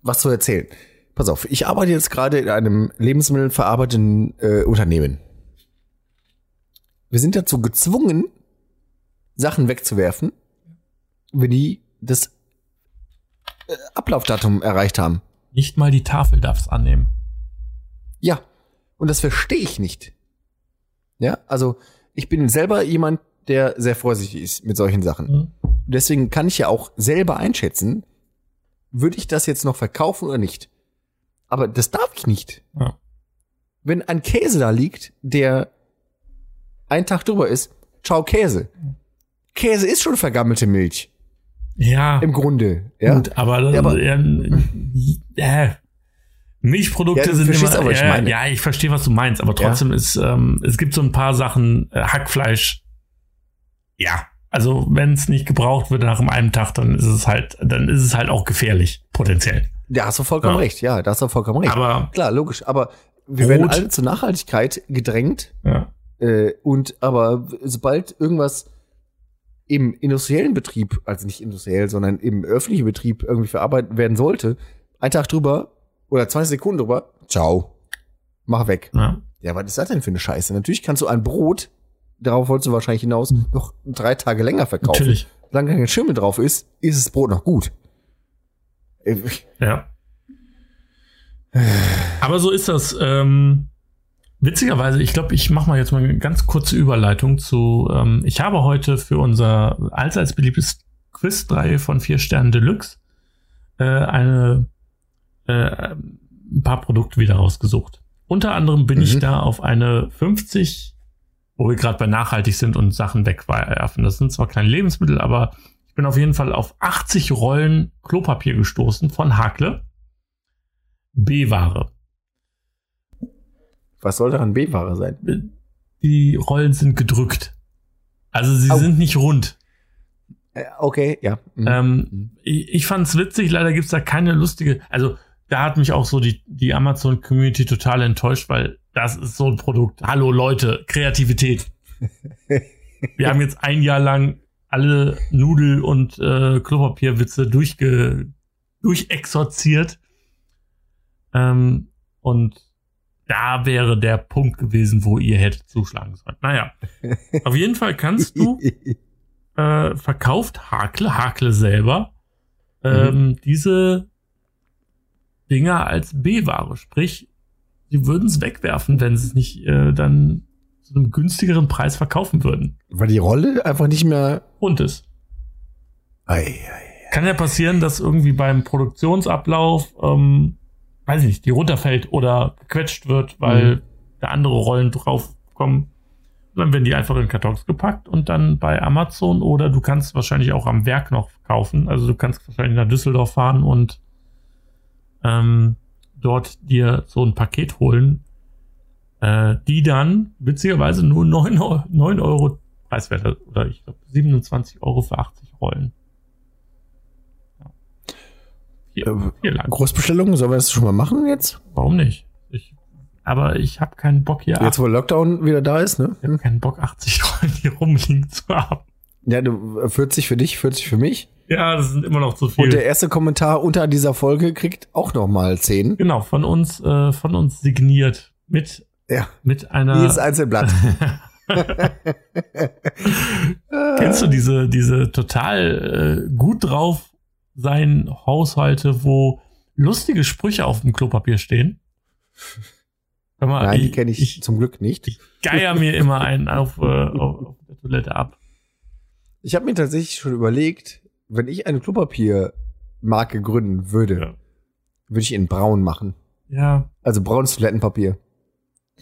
was zu erzählen. Pass auf, ich arbeite jetzt gerade in einem lebensmittelverarbeitenden äh, Unternehmen. Wir sind dazu gezwungen, Sachen wegzuwerfen, wenn die das äh, Ablaufdatum erreicht haben. Nicht mal die Tafel darf es annehmen. Ja, und das verstehe ich nicht. Ja, also ich bin selber jemand, der sehr vorsichtig ist mit solchen Sachen. Mhm. Deswegen kann ich ja auch selber einschätzen, würde ich das jetzt noch verkaufen oder nicht. Aber das darf ich nicht. Ja. Wenn ein Käse da liegt, der ein Tag drüber ist, ciao Käse. Käse ist schon vergammelte Milch. Ja, Im Grunde. Ja. gut, aber, Ja, aber- ja, äh, Milchprodukte Ja, sind immer, aber, ich ja, meine. ja, ich verstehe, was du meinst, aber trotzdem ist, ähm, es gibt so ein paar Sachen, äh, Hackfleisch, ja, also wenn es nicht gebraucht wird nach einem Tag, dann ist es halt, dann ist es halt auch gefährlich, potenziell. Da hast du vollkommen Ja. recht. Ja, da hast du vollkommen recht. Aber Klar, logisch. Aber wir Brot. werden alle zur Nachhaltigkeit gedrängt. ja, Äh, und aber sobald irgendwas im industriellen Betrieb, also nicht industriell, sondern im öffentlichen Betrieb irgendwie verarbeitet werden sollte, ein Tag drüber oder 20 Sekunden drüber, ciao, mach weg. ja, Ja, was ist das denn für eine Scheiße? Natürlich kannst du ein Brot, darauf wolltest du wahrscheinlich hinaus, noch drei Tage länger verkaufen. natürlich, Solange kein Schimmel drauf ist, ist das Brot noch gut. Äh, ja. Aber so ist das. Ähm, witzigerweise, ich glaube, ich mache mal jetzt mal eine ganz kurze Überleitung zu. Ähm, ich habe heute für unser allseits beliebtes Quiz 3 von 4 Sternen Deluxe äh, eine äh, ein paar Produkte wieder rausgesucht. Unter anderem bin Mhm. ich da auf eine 50, wo wir gerade bei nachhaltig sind und Sachen wegwerfen. Das sind zwar keine Lebensmittel, aber ich bin auf jeden Fall auf 80 Rollen Klopapier gestoßen von Hakle. B-Ware. Was soll daran B-Ware sein? Die Rollen sind gedrückt. Also sie Au. sind nicht rund. Äh, okay, ja. Mhm. Ähm, ich, ich fand's witzig, leider gibt's da keine lustige, also da hat mich auch so die, die Amazon-Community total enttäuscht, weil das ist so ein Produkt. Hallo Leute, Kreativität. <laughs> Wir haben jetzt ein Jahr lang alle Nudel- und äh, Klopapierwitze durchge, durchexorziert. Ähm, und da wäre der Punkt gewesen, wo ihr hättet zuschlagen sollen. Naja, auf jeden Fall kannst du <laughs> äh, verkauft Hakle, Hakle selber, ähm, diese Dinger als B-Ware. Sprich, sie würden es wegwerfen, wenn sie es nicht äh, dann zu einem günstigeren Preis verkaufen würden. Weil die Rolle einfach nicht mehr. Und es Ei, ei. kann ja passieren, dass irgendwie beim Produktionsablauf, ähm, weiß ich nicht, die runterfällt oder gequetscht wird, weil Mhm. da andere Rollen draufkommen. dann werden die einfach in Kartons gepackt und dann bei Amazon oder du kannst wahrscheinlich auch am Werk noch kaufen. Also du kannst wahrscheinlich nach Düsseldorf fahren und ähm, dort dir so ein Paket holen, äh, die dann witzigerweise nur 9, Euro- 9 Euro preiswert oder ich glaube 27 Euro für 80 Rollen. Hier, Äh, hier lang. Großbestellungen, sollen wir das schon mal machen jetzt? Warum nicht? Ich, aber ich habe keinen Bock hier. Jetzt, wo Lockdown wieder da ist, ne? ich habe keinen Bock 80 Rollen hier rumliegen zu haben. Ja, du, äh, 40 für dich, 40 für mich. Ja, das sind immer noch zu viel. Und der erste Kommentar unter dieser Folge kriegt auch noch mal 10. genau, von uns, äh, von uns signiert mit, Ja, mit einer. jedes Einzelblatt. <laughs> Kennst du diese, diese total äh, gut drauf sein Haushalte, wo lustige Sprüche auf dem Klopapier stehen? Mal, Nein, die kenne ich, ich. zum Glück nicht. Ich geier mir immer einen auf, äh, auf, auf der Toilette ab. Ich habe mir tatsächlich schon überlegt, wenn ich eine Klopapiermarke gründen würde, Ja. würde ich in braun machen. Ja, Also braunes Toilettenpapier. <laughs>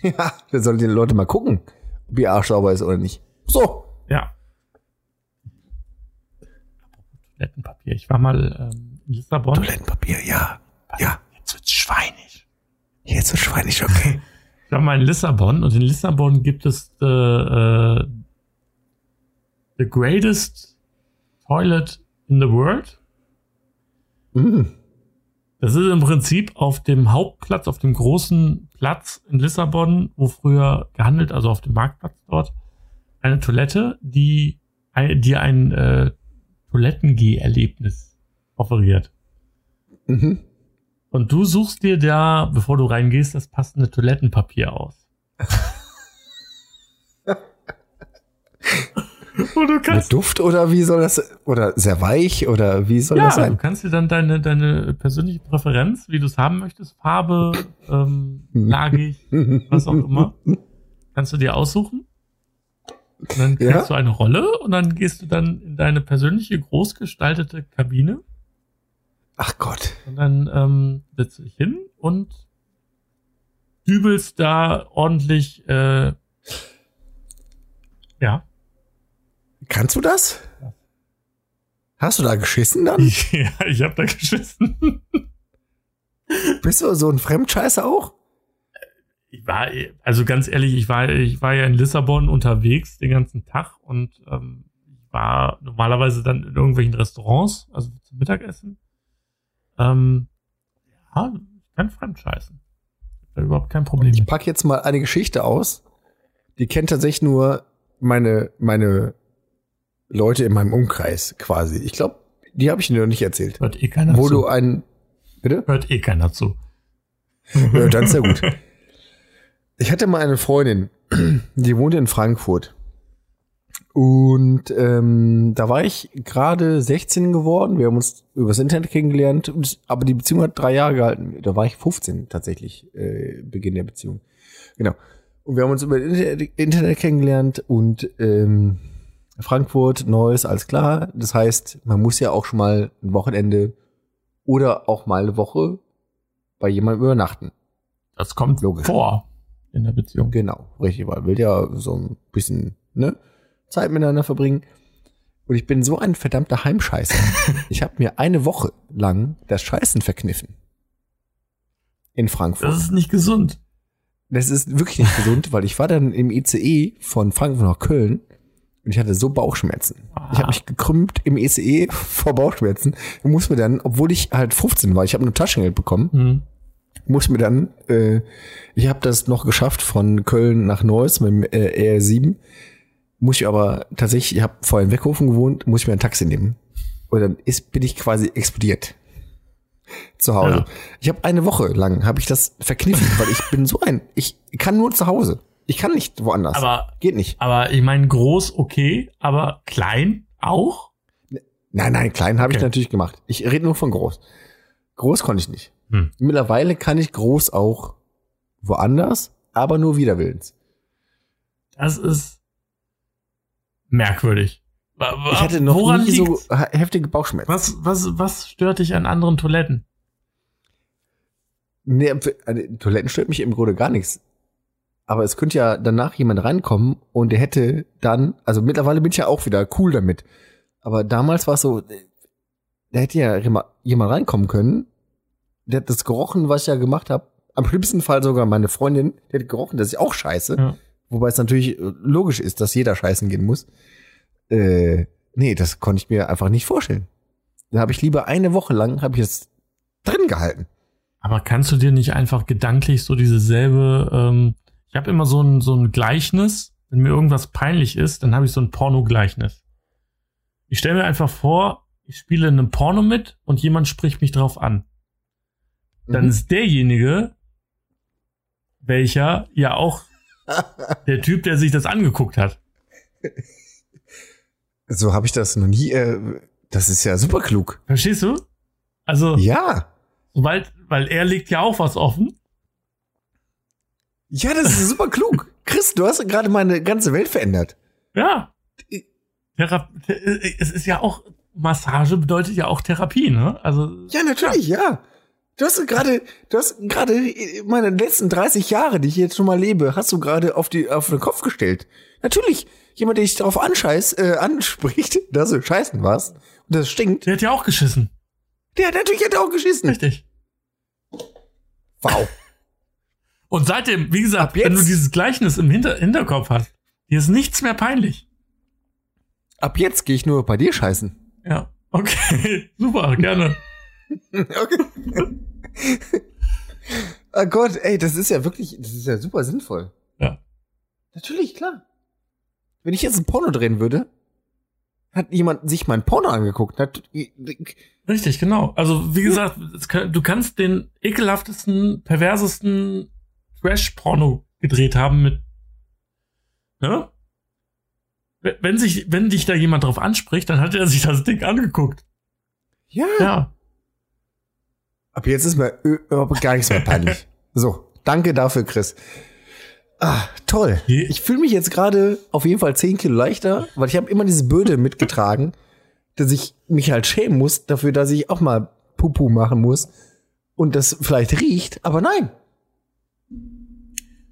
Ja, dann sollen die Leute mal gucken, ob ihr Arsch sauber ist oder nicht. So. ja. Toilettenpapier. Ich war mal ähm, in Lissabon. Toilettenpapier, ja. Ja. Jetzt wird's schweinig. Jetzt so schweinig, okay. <laughs> Ich war mal in Lissabon und in Lissabon gibt es the, äh, the greatest toilet in the world. mm. Das ist im Prinzip auf dem Hauptplatz, auf dem großen Platz in Lissabon, wo früher gehandelt, also auf dem Marktplatz dort, eine Toilette, die ein- dir ein äh, Toilettengeh-Erlebnis offeriert. Mhm. Und du suchst dir da, bevor du reingehst, das passende Toilettenpapier aus. <laughs> Du Mit Duft oder wie soll das, oder sehr weich oder wie soll ja, das du sein? kannst dir dann deine, deine persönliche Präferenz, wie du es haben möchtest, Farbe, ähm, lagig, <laughs> was auch immer, kannst du dir aussuchen. Und dann kriegst Ja? du eine Rolle und dann gehst du dann in deine persönliche großgestaltete Kabine Ach Gott. und dann ähm, setzt du dich hin und dübelst da ordentlich, äh, ja. Kannst du das? Hast du da geschissen dann? <laughs> ja, ich habe da geschissen. Bist du so ein Fremdscheißer auch? Ich war, also ganz ehrlich, ich war, ich war ja in Lissabon unterwegs den ganzen Tag und ähm, ich war normalerweise dann in irgendwelchen Restaurants, also zum Mittagessen. Ähm, ja, ich kann hab da überhaupt kein Problem Ich mit. pack jetzt mal eine Geschichte aus. Die kennt tatsächlich nur meine, meine Leute in meinem Umkreis quasi. Ich glaube, die habe ich dir noch nicht erzählt. Hört eh keiner Wo zu. du ein, bitte? Hört eh keiner zu. Ja, dann ist ja gut. <laughs> Ich hatte mal eine Freundin, <clears throat> die wohnte in Frankfurt. Und ähm, da war ich gerade 16 geworden. Wir haben uns übers Internet kennengelernt, aber die Beziehung hat drei Jahre gehalten. Da war ich 15 tatsächlich, äh, Beginn der Beziehung. Genau. Und wir haben uns über Internet, Internet kennengelernt und ähm, Frankfurt, Neues, alles klar. Das heißt, man muss ja auch schon mal ein Wochenende oder auch mal eine Woche bei jemandem übernachten. Das kommt Logisch. vor in der Beziehung. Genau, richtig, weil will ja so ein bisschen ne, Zeit miteinander verbringen. Und ich bin so ein verdammter Heimscheißer. <laughs> ich habe mir eine Woche lang das Scheißen verkniffen. In Frankfurt. Das ist nicht gesund. Das ist wirklich nicht gesund, weil ich war dann im ICE von Frankfurt nach Köln und ich hatte so Bauchschmerzen. Ich habe mich gekrümmt im ICE vor Bauchschmerzen und muss mir dann, obwohl ich halt 15 war, ich habe nur Taschengeld bekommen, Hm. Muss mir dann, äh, ich habe das noch geschafft von Köln nach Neuss mit dem äh, R7, muss ich aber tatsächlich, ich habe vorher in Weckhofen gewohnt, muss ich mir ein Taxi nehmen. Und dann ist, bin ich quasi explodiert. Zu Hause. Ja. Ich habe eine Woche lang, habe ich das verkniffen, weil ich bin so ein, ich kann nur zu Hause. Ich kann nicht woanders. Aber, Geht nicht. aber ich meine, groß okay, aber klein auch? Nein, nein, klein habe ich Okay. natürlich gemacht. Ich rede nur von groß. Groß konnte ich nicht. Hm. Mittlerweile kann ich groß auch woanders, aber nur widerwillens. Das ist merkwürdig. Ich hatte noch woran nie so liegt's? heftige Bauchschmerzen. Was, was, was stört dich an anderen Toiletten? Nee, Toiletten stört mich im Grunde gar nichts. Aber es könnte ja danach jemand reinkommen und der hätte dann, also mittlerweile bin ich ja auch wieder cool damit. Aber damals war es so, da hätte ja jemand reinkommen können. Der hat das gerochen, was ich ja gemacht habe. Am schlimmsten Fall sogar meine Freundin, die hat gerochen, das ist auch scheiße. Ja. Wobei es natürlich äh, logisch ist, dass jeder scheißen gehen muss. Äh, nee, das konnte ich mir einfach nicht vorstellen. Da habe ich lieber eine Woche lang, habe ich es drin gehalten. Aber kannst du dir nicht einfach gedanklich so diese selbe, ähm, ich habe immer so ein, so ein Gleichnis, wenn mir irgendwas peinlich ist, dann habe ich so ein Porno-Gleichnis. Ich stelle mir einfach vor, ich spiele in einem Porno mit und jemand spricht mich drauf an. Dann Mhm. ist derjenige, welcher ja auch <laughs> der Typ, der sich das angeguckt hat. So habe ich das noch nie. Äh, das ist ja super klug. Verstehst du? Also, Ja. sobald, weil er legt ja auch was offen. Ja, das ist super klug. <laughs> Chris, du hast gerade meine ganze Welt verändert. Ja. Thera es ist ja auch, Massage bedeutet ja auch Therapie, ne? Also, Ja, natürlich, ja. Du hast gerade, du hast gerade meine letzten 30 Jahre, die ich jetzt schon mal lebe, hast du gerade auf die auf den Kopf gestellt. Natürlich, jemand, der dich darauf anscheiß, äh, anspricht, <laughs> dass du scheißen warst und das stinkt, der hat ja auch geschissen. der hat natürlich hat auch geschissen. Richtig. Wow. <laughs> Und seitdem, wie gesagt, wenn du dieses Gleichnis im Hinter Hinterkopf hast, dir ist nichts mehr peinlich. Ab jetzt gehe ich nur bei dir scheißen. Ja. Okay. <laughs> Super, gerne. <laughs> Okay. <laughs> oh Gott, ey, das ist ja wirklich, das ist ja super sinnvoll. Ja. Natürlich, klar. Wenn ich jetzt ein Porno drehen würde, hat jemand sich mein Porno angeguckt. Hat, Richtig, genau. Also, wie gesagt, es kann, du kannst den ekelhaftesten, perversesten Trash-Porno gedreht haben mit, ne? Wenn- Wenn sich, wenn dich da jemand drauf anspricht, dann hat er sich das Ding angeguckt. ja. Ja. Ab jetzt ist mir ö- überhaupt gar nichts mehr peinlich. <laughs> So, danke dafür, Chris. Ah, toll. Ich fühle mich jetzt gerade auf jeden Fall 10 Kilo leichter, weil ich habe immer diese Böde mitgetragen, <laughs> dass ich mich halt schämen muss dafür, dass ich auch mal Pupu machen muss und das vielleicht riecht, aber nein.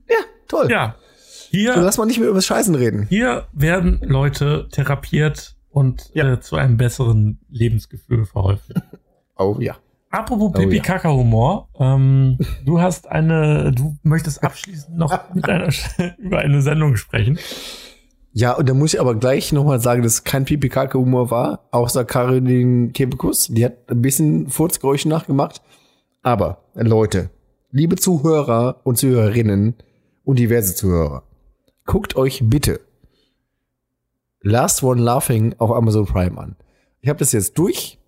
Ja, toll. Ja. So, Hier, lass mal nicht mehr über das Scheißen reden. hier werden Leute therapiert und Ja. äh, zu einem besseren Lebensgefühl verholfen. <laughs> Oh ja. Apropos Oh, ja. Pipi-Kaka-Humor, ähm, du hast eine, du möchtest abschließend noch <laughs> mit einer, über eine Sendung sprechen. Ja, und da muss ich aber gleich nochmal sagen, dass es kein Pipi-Kaka-Humor war, außer Caroline Kebekus. Die hat ein bisschen Furzgeräusche nachgemacht. Aber, Leute, liebe Zuhörer und Zuhörerinnen und diverse Zuhörer, guckt euch bitte Last One Laughing auf Amazon Prime an. Ich habe das jetzt durch.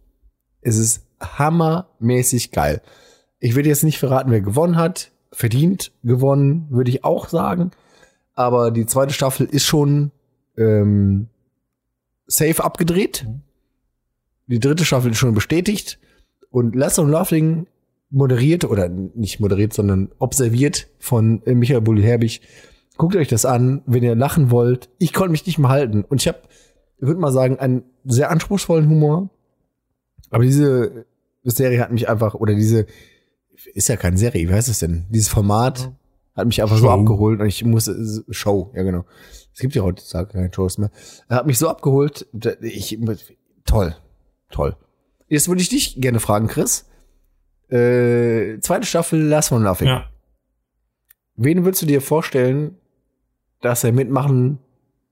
Es ist hammermäßig geil. Ich will jetzt nicht verraten, wer gewonnen hat. Verdient gewonnen, würde ich auch sagen. Aber die zweite Staffel ist schon ähm, safe abgedreht. Die dritte Staffel ist schon bestätigt. Und Last of Laughing moderiert, oder nicht moderiert, sondern observiert von äh, Michael Bulli-Herbig. Guckt euch das an, wenn ihr lachen wollt. Ich konnte mich nicht mehr halten. Und ich habe, ich würde mal sagen, einen sehr anspruchsvollen Humor. Aber diese Serie hat mich einfach, oder diese, ist ja keine Serie, wie heißt es denn? Dieses Format hat mich einfach so Show. abgeholt und ich musste, Show, ja genau. Es gibt ja heutzutage keine Shows mehr. Er hat mich so abgeholt, ich, toll, toll. Jetzt würde ich dich gerne fragen, Chris. Äh, zweite Staffel Last One Laughing. Ja. Wen würdest du dir vorstellen, dass er mitmachen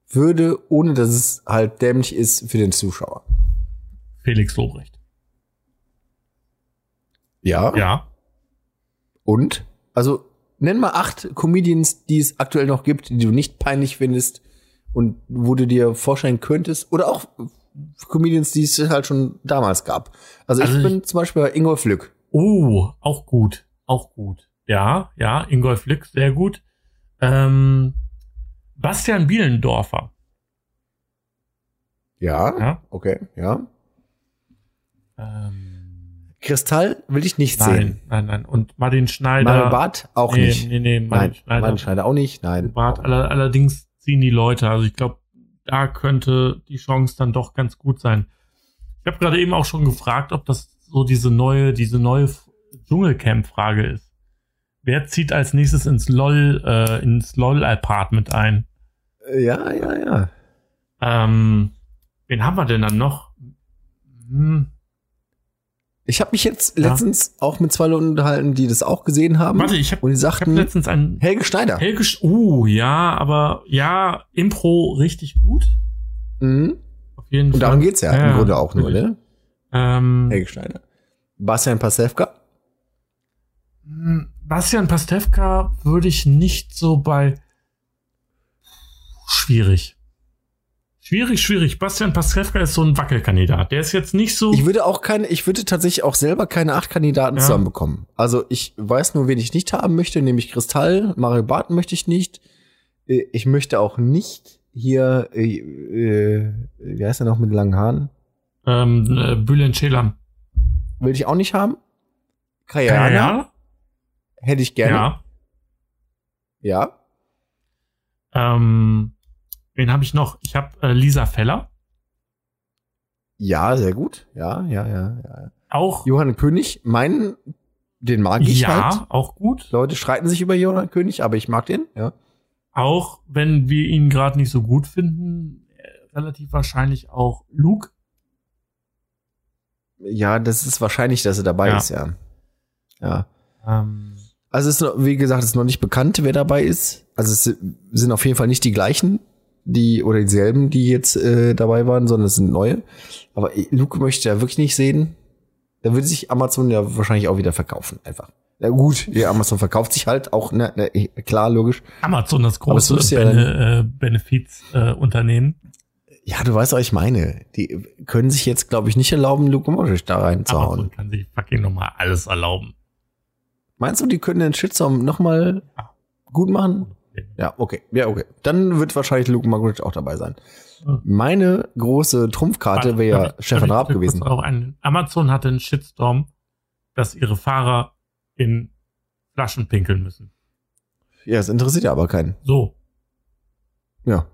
würde, ohne dass es halt dämlich ist für den Zuschauer? Felix Lobrecht. Ja. Ja. Und? Also, nenn mal acht Comedians, die es aktuell noch gibt, die du nicht peinlich findest und wo du dir vorstellen könntest. Oder auch Comedians, die es halt schon damals gab. Also, Also ich bin zum Beispiel bei Ingolf Lück. Oh, auch gut. Auch gut. Ja, ja, Ingolf Lück, sehr gut. Ähm, Bastian Bielendorfer. Ja. Ja. Okay, ja. Ähm, Kristall will ich nicht nein, sehen. nein, nein. Und Martin Schneider. Mario Barth auch nee, nicht. Nee, nee, Martin Nein, Schneider. Martin Schneider auch nicht. Nein. Bart, aller, allerdings ziehen die Leute. Also ich glaube, da könnte die Chance dann doch ganz gut sein. Ich habe gerade eben auch schon gefragt, ob das so diese neue, diese neue Dschungelcamp-Frage ist. wer zieht als nächstes ins LOL, äh, ins LOL-Apartment ein? Ja, ja, ja. Ähm, wen haben wir denn dann noch? Hm, Ich habe mich jetzt Ja. letztens auch mit zwei Leuten unterhalten, die das auch gesehen haben. warte, ich habe und hab sagten, letztens einen Helge Schneider. Helge, uh, ja, aber ja, Impro richtig gut. Mhm. Auf jeden Und Fall. darum geht's ja, im Grunde auch nur, ne? Ähm, Helge Schneider. Bastian Pasewka. Hm, Bastian Pastewka würde ich nicht so bei schwierig. Schwierig, schwierig. Bastian Pastewka ist so ein Wackelkandidat. Der ist jetzt nicht so. Ich würde auch keine, ich würde tatsächlich auch selber keine acht Kandidaten Ja. zusammenbekommen. Also ich weiß nur, wen ich nicht haben möchte, nämlich Kristall. Mario Barth möchte ich nicht. Äh, Ich möchte auch nicht hier, äh, äh, wie heißt er noch mit langen Haaren? ähm, äh, Bülent Ceylan. Will ich auch nicht haben. Kayana Ja, hätte ich gerne. ja. Ja. Ähm, wen habe ich noch? Ich habe äh, Lisa Feller. Ja, sehr gut. Ja, ja, ja, ja. Auch. Johann König, meinen, den mag ich ja, halt. auch gut. Leute streiten sich über Johann König, aber ich mag den, ja. Auch wenn wir ihn gerade nicht so gut finden, äh, relativ wahrscheinlich auch Luke. Ja, das ist wahrscheinlich, dass er dabei Ja. ist, ja. Ja. Ähm, Also es ist wie gesagt, es ist noch nicht bekannt, wer dabei ist. Also es sind auf jeden Fall nicht die gleichen, die oder dieselben, die jetzt äh, dabei waren, sondern es sind neue. Aber ich- Luke möchte ja wirklich nicht sehen. Da würde sich Amazon ja wahrscheinlich auch wieder verkaufen, einfach. Na gut, ja, Amazon verkauft sich halt auch, ne, ne, klar, logisch. Amazon, das große ja Bene, äh, Benefizunternehmen. Äh, Unternehmen. Ja, du weißt, was ich meine. Die können sich jetzt, glaube ich, nicht erlauben, Luke Modric da Amazon reinzuhauen. kann sich fucking nochmal alles erlauben. Meinst du, die können den Shitstorm nochmal gut machen? Ja, okay. Ja, okay. Dann wird wahrscheinlich Luke Mockridge auch dabei sein. Meine große Trumpfkarte wäre ja Stefan Raab gewesen. Auch ein, Amazon hatte einen Shitstorm, dass ihre Fahrer in Flaschen pinkeln müssen. Ja, das interessiert ja aber keinen. So. Ja.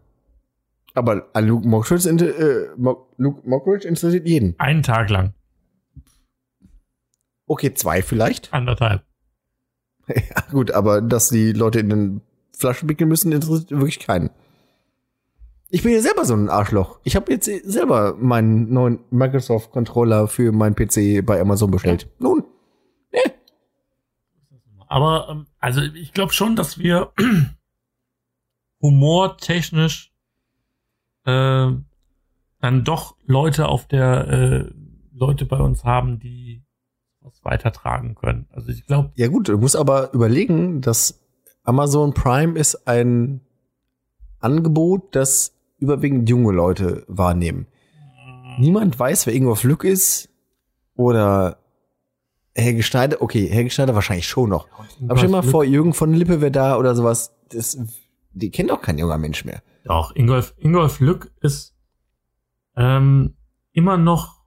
Aber an Luke Mockridge, äh, Luke Mockridge interessiert jeden. Einen Tag lang. Okay, zwei vielleicht. Anderthalb. <laughs> Ja, gut, aber dass die Leute in den Flaschen wickeln müssen, interessiert wirklich keinen. Ich bin ja selber so ein Arschloch. Ich habe jetzt selber meinen neuen Microsoft-Controller für meinen PC bei Amazon bestellt. Nun, Aber ähm, also ich glaube schon, dass wir <clears throat> humortechnisch äh, dann doch Leute auf der äh, Leute bei uns haben, die was weitertragen können. Also ich glaube, ja gut, du musst aber überlegen, dass Amazon Prime ist ein Angebot, das überwiegend junge Leute wahrnehmen. Niemand weiß, wer Ingolf Lück ist oder Helge Schneider. Okay, Helge Schneider wahrscheinlich schon noch. Aber stell mal vor, Jürgen von Lippe wäre da oder sowas. Das, die kennt doch kein junger Mensch mehr. Doch, Ingolf, Ingolf Lück ist ähm, immer noch.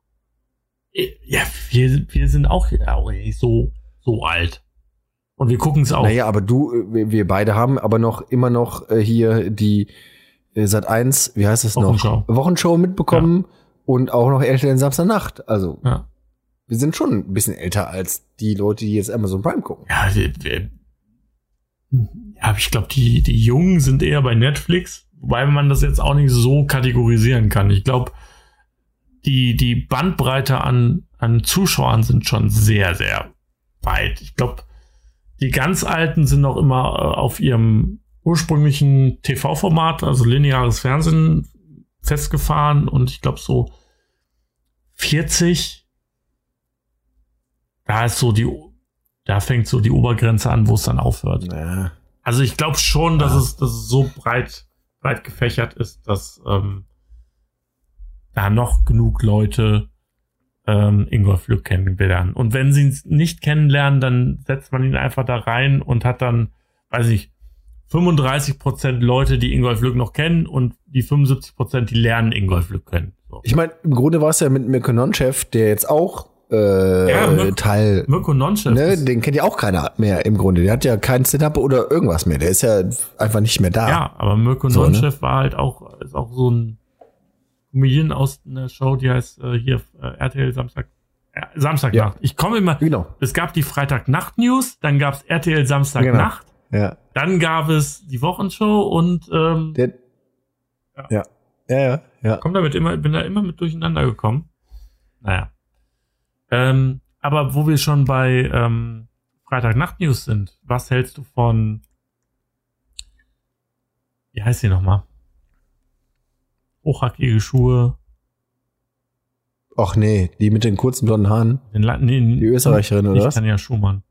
äh, Ja, wir, wir sind auch, auch nicht so, so alt. Und wir gucken es auch. Naja, aber du, äh, wir- beide haben aber noch immer noch äh, hier die äh, Sat 1, wie heißt es noch? Wochenschau. Wochenshow mitbekommen und auch noch RTL Samstagnacht. Also, Ja. wir sind schon ein bisschen älter als die Leute, die jetzt Amazon Prime gucken. Ja, wir, wir, ja ich glaube, die, die Jungen sind eher bei Netflix, wobei man das jetzt auch nicht so kategorisieren kann. Ich glaube, die, die Bandbreite an, an Zuschauern sind schon sehr, sehr weit. Ich glaube, die ganz Alten sind noch immer äh, auf ihrem ursprünglichen TV-Format, also lineares Fernsehen, festgefahren und ich glaube so 40, da ist so die, da fängt so die Obergrenze an, wo es dann aufhört. Ja. Also ich glaube schon, dass Ja. es, dass es so breit, breit gefächert ist, dass ähm, da noch genug Leute ähm, Ingolf Lück kennenlernen. Und wenn sie ihn nicht kennenlernen, dann setzt man ihn einfach da rein und hat dann, weiß ich, 35 Prozent Leute, die Ingolf Lück noch kennen und die 75 Prozent, die lernen Ingolf Lück kennen. So. Ich meine, im Grunde war es ja mit Mirko Nonchef, der jetzt auch äh, Ja, Mirko- Teil, Mirko Nonchef ne, den kennt ja auch keiner mehr im Grunde. Der hat ja kein Setup oder irgendwas mehr. Der ist ja einfach nicht mehr da. Ja, aber Mirko So, ne? Nonchef war halt auch, ist auch so ein Comedian aus einer Show, die heißt äh, hier äh, RTL Samstag Ja, Samstagnacht. Ich komme immer. Genau. Es gab die Freitagnacht-News, dann gab's RTL Samstagnacht, Ja. dann gab es die Wochenshow und ähm, Der, Ja. ja. Ja, ja, ja. komm damit immer, bin da immer mit durcheinander gekommen. Naja. Ähm, aber wo wir schon bei ähm, Freitagnacht-News sind, was hältst du von wie heißt sie nochmal? Hochhackige Schuhe. Ach nee, die mit den kurzen blonden Haaren. Den La nee, Die Österreicherin, oder was? Tanja Schumann.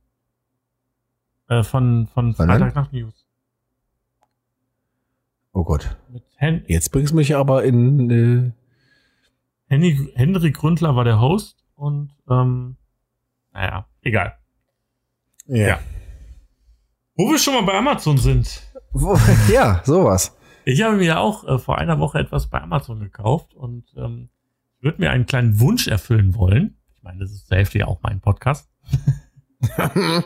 Äh, von von Wann denn? Freitagnacht-News. Oh Gott. Jetzt bringst du mich aber in. Äh, Henry, Henry Gründler war der Host und ähm, naja, egal. Ja. Wo wir schon mal bei Amazon sind. Wo, <laughs> ja, sowas. Ich habe mir auch äh, vor einer Woche etwas bei Amazon gekauft und ähm, würde mir einen kleinen Wunsch erfüllen wollen. Ich meine, das ist zur Hälfte ja auch mein Podcast. <laughs>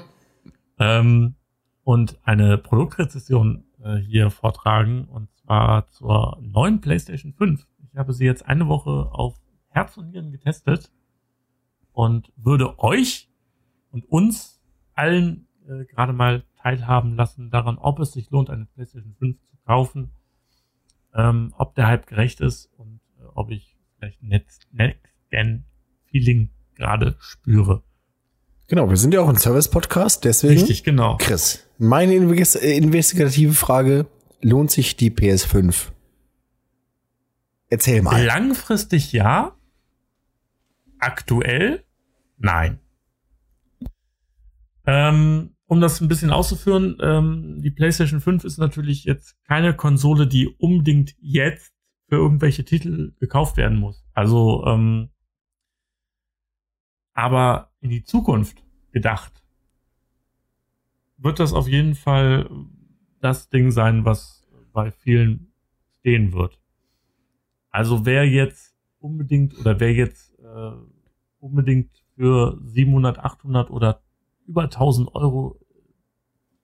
ähm, und eine Produktrezession äh, hier vortragen und zwar zur neuen PlayStation 5. Ich habe sie jetzt eine Woche auf Herz und Nieren getestet und würde euch und uns allen äh, gerade mal teilhaben lassen daran, ob es sich lohnt, eine PlayStation 5 zu kaufen, ähm, ob der Hype gerecht ist und äh, ob ich vielleicht Next- Next-Gen-Feeling gerade spüre. Genau, wir sind ja auch ein Service-Podcast, deswegen. Richtig, genau. Chris, meine inves- investigative Frage: Lohnt sich die PS5? Erzähl mal. Langfristig ja. Aktuell nein. Ähm, um das ein bisschen auszuführen, ähm, die PlayStation 5 ist natürlich jetzt keine Konsole, die unbedingt jetzt für irgendwelche Titel gekauft werden muss. Also, ähm, aber in die Zukunft gedacht, wird das auf jeden Fall das Ding sein, was bei vielen stehen wird. Also wer jetzt unbedingt oder wer jetzt äh, unbedingt für 700, 800 oder über 1000 Euro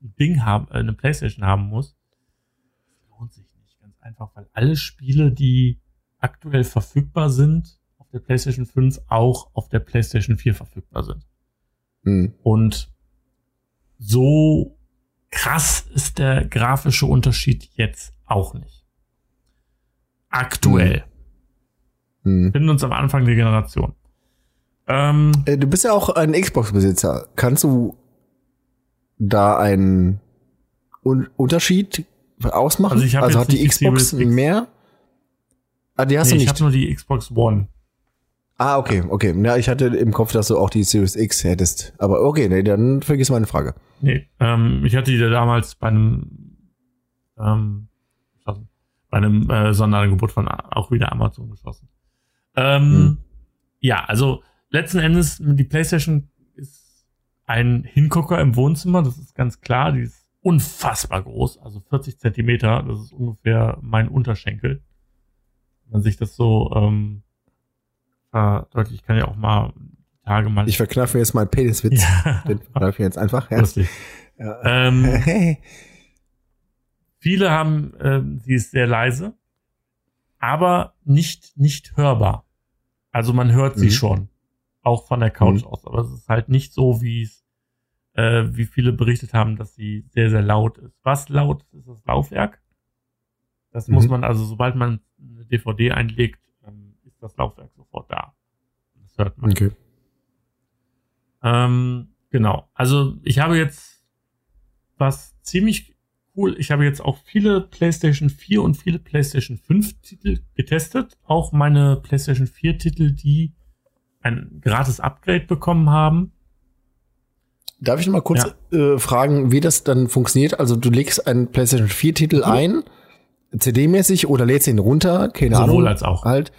ein Ding haben, äh, eine Playstation haben muss, lohnt sich nicht. Ganz einfach, weil alle Spiele, die aktuell verfügbar sind auf der PlayStation 5, auch auf der PlayStation 4 verfügbar sind. Hm. Und so krass ist der grafische Unterschied jetzt auch nicht. Aktuell. Hm. Wir befinden uns am Anfang der Generation. Ähm, Äh, Du bist ja auch ein Xbox-Besitzer. Kannst du da einen Un Unterschied ausmachen? Also ich jetzt hat die Xbox mehr? Ah, die hast nee, du ich nicht. habe nur die Xbox One. Ah, okay, okay. Ja, ich hatte im Kopf, dass du auch die Series X hättest. Aber okay, nee, dann vergiss meine Frage. Nee, ähm, ich hatte die damals bei einem ähm, bei einem äh, Sonderangebot von auch wieder Amazon geschossen. Ähm, Hm. Ja, also letzten Endes die PlayStation ist ein Hingucker im Wohnzimmer, das ist ganz klar. Die ist unfassbar groß, also 40 Zentimeter, das ist ungefähr mein Unterschenkel. Wenn man sich das so ähm, verdeutlicht, ich kann ja auch mal Tage mal. Ich verkneife mir jetzt meinen Peniswitz. ja, Den verkneife ich jetzt einfach. Ja. Ja. Ähm, <laughs> Viele haben, ähm, sie ist sehr leise, aber nicht, nicht hörbar. Also man hört sie Mhm. schon, auch von der Couch Mhm. aus, aber es ist halt nicht so, wie es, äh, wie viele berichtet haben, dass sie sehr, sehr laut ist. Was laut ist, ist das Laufwerk. Das Mhm. muss man, also sobald man eine DVD einlegt, ist das Laufwerk sofort da. Das hört man. Okay. Ähm, genau. Also ich habe jetzt was ziemlich cool. Ich habe jetzt auch viele PlayStation 4 und viele PlayStation 5 Titel getestet. Auch meine PlayStation 4 Titel, die ein gratis Upgrade bekommen haben. Darf ich noch mal kurz äh, fragen, wie das dann funktioniert? Also du legst einen PlayStation 4 Titel ein, CD-mäßig oder lädst ihn runter, keine Sowohl Ahnung. als auch. Halt,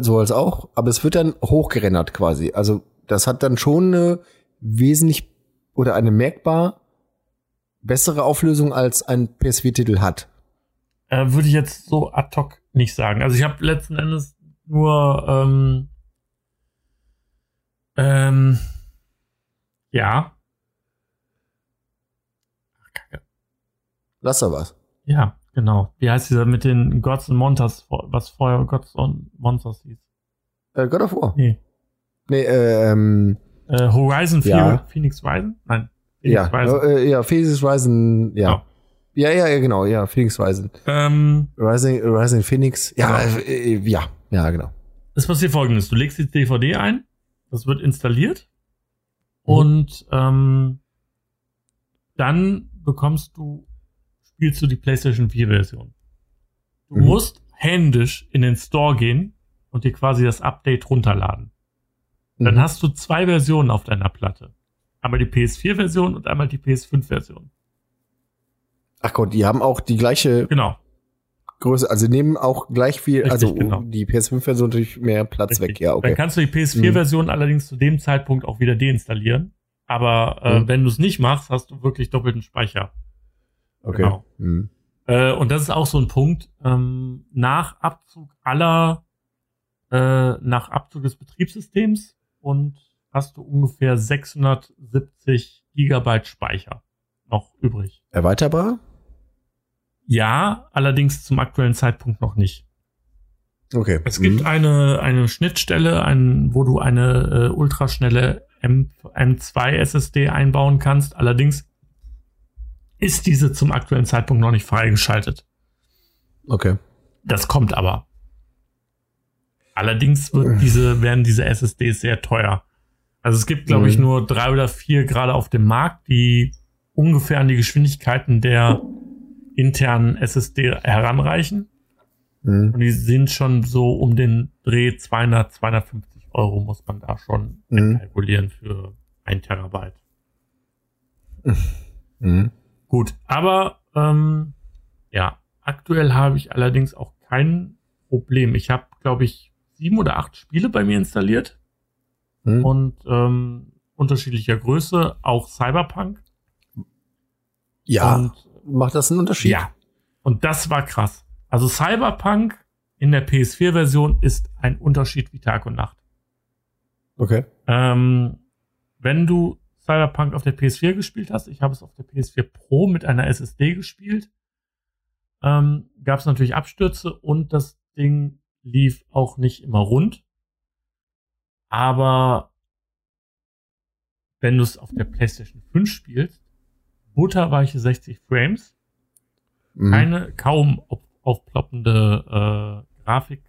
so als auch, aber es wird dann hochgerendert quasi. Also das hat dann schon eine wesentlich oder eine merkbar bessere Auflösung als ein PS4-Titel hat. Äh, würde ich jetzt so ad hoc nicht sagen. Also ich habe letzten Endes nur ähm, ähm, ja. Ach, Kacke. Lass da was. Ja, genau. Wie heißt dieser mit den Gods and Monsters, was vorher Gods and Monsters hieß? Äh, God of War. Nee. Nee, äh, ähm, Äh, Horizon Ja. Phoenix Rising? Nein. ja, Rising. äh, ja, Phoenix Rising, ja. Genau. Ja, ja, ja, genau, ja, Phoenix Rising. Ähm, Rising, Rising Phoenix, ja, Genau. äh, äh, ja, ja, genau. es passiert folgendes. Du legst die DVD ein, das wird installiert Mhm. und ähm, dann bekommst du, spielst du die PlayStation 4 Version. Du Mhm. musst händisch in den Store gehen und dir quasi das Update runterladen. Dann Mhm. hast du zwei Versionen auf deiner Platte. Einmal die PS4-Version und einmal die PS5-Version. Ach Gott, die haben auch die gleiche Genau. Größe, also nehmen auch gleich viel, Richtig, also genau. die PS5-Version natürlich mehr Platz Richtig. weg, ja, Dann okay. kannst du die PS4-Version allerdings zu dem Zeitpunkt auch wieder deinstallieren. Aber äh, Mhm. wenn du es nicht machst, hast du wirklich doppelten Speicher. Okay. genau. Mhm. Äh, und das ist auch so ein Punkt. Ähm, nach Abzug aller, äh, nach Abzug des Betriebssystems und hast du ungefähr 670 Gigabyte Speicher noch übrig. Erweiterbar? Ja, allerdings zum aktuellen Zeitpunkt noch nicht. Okay. Es gibt Mhm. eine, eine Schnittstelle, ein, wo du eine äh, ultraschnelle M, M2 SSD einbauen kannst. Allerdings ist diese zum aktuellen Zeitpunkt noch nicht freigeschaltet. Okay. Das kommt aber. Allerdings wird diese, werden diese SSDs sehr teuer. Also es gibt, glaube ich, Mhm. nur drei oder vier gerade auf dem Markt, die ungefähr an die Geschwindigkeiten der internen SSD heranreichen. Mhm. Und die sind schon so um den Dreh 200, 250 Euro muss man da schon Mhm. kalkulieren für ein Terabyte. <laughs> Mhm. Gut, aber ähm, ja, aktuell habe ich allerdings auch kein Problem. Ich habe, glaube ich, sieben oder acht Spiele bei mir installiert Mhm. und ähm, unterschiedlicher Größe, auch Cyberpunk. Ja, Und macht das einen Unterschied? ja, und das war krass. Also Cyberpunk in der PS4-Version ist ein Unterschied wie Tag und Nacht. Okay. Ähm, wenn du Cyberpunk auf der PS4 gespielt hast, ich habe es auf der PS4 Pro mit einer SSD gespielt, ähm, gab es natürlich Abstürze und das Ding lief auch nicht immer rund. Aber wenn du es auf der PlayStation 5 spielst, butterweiche 60 Frames, Mhm. keine kaum auf, aufploppende äh, Grafik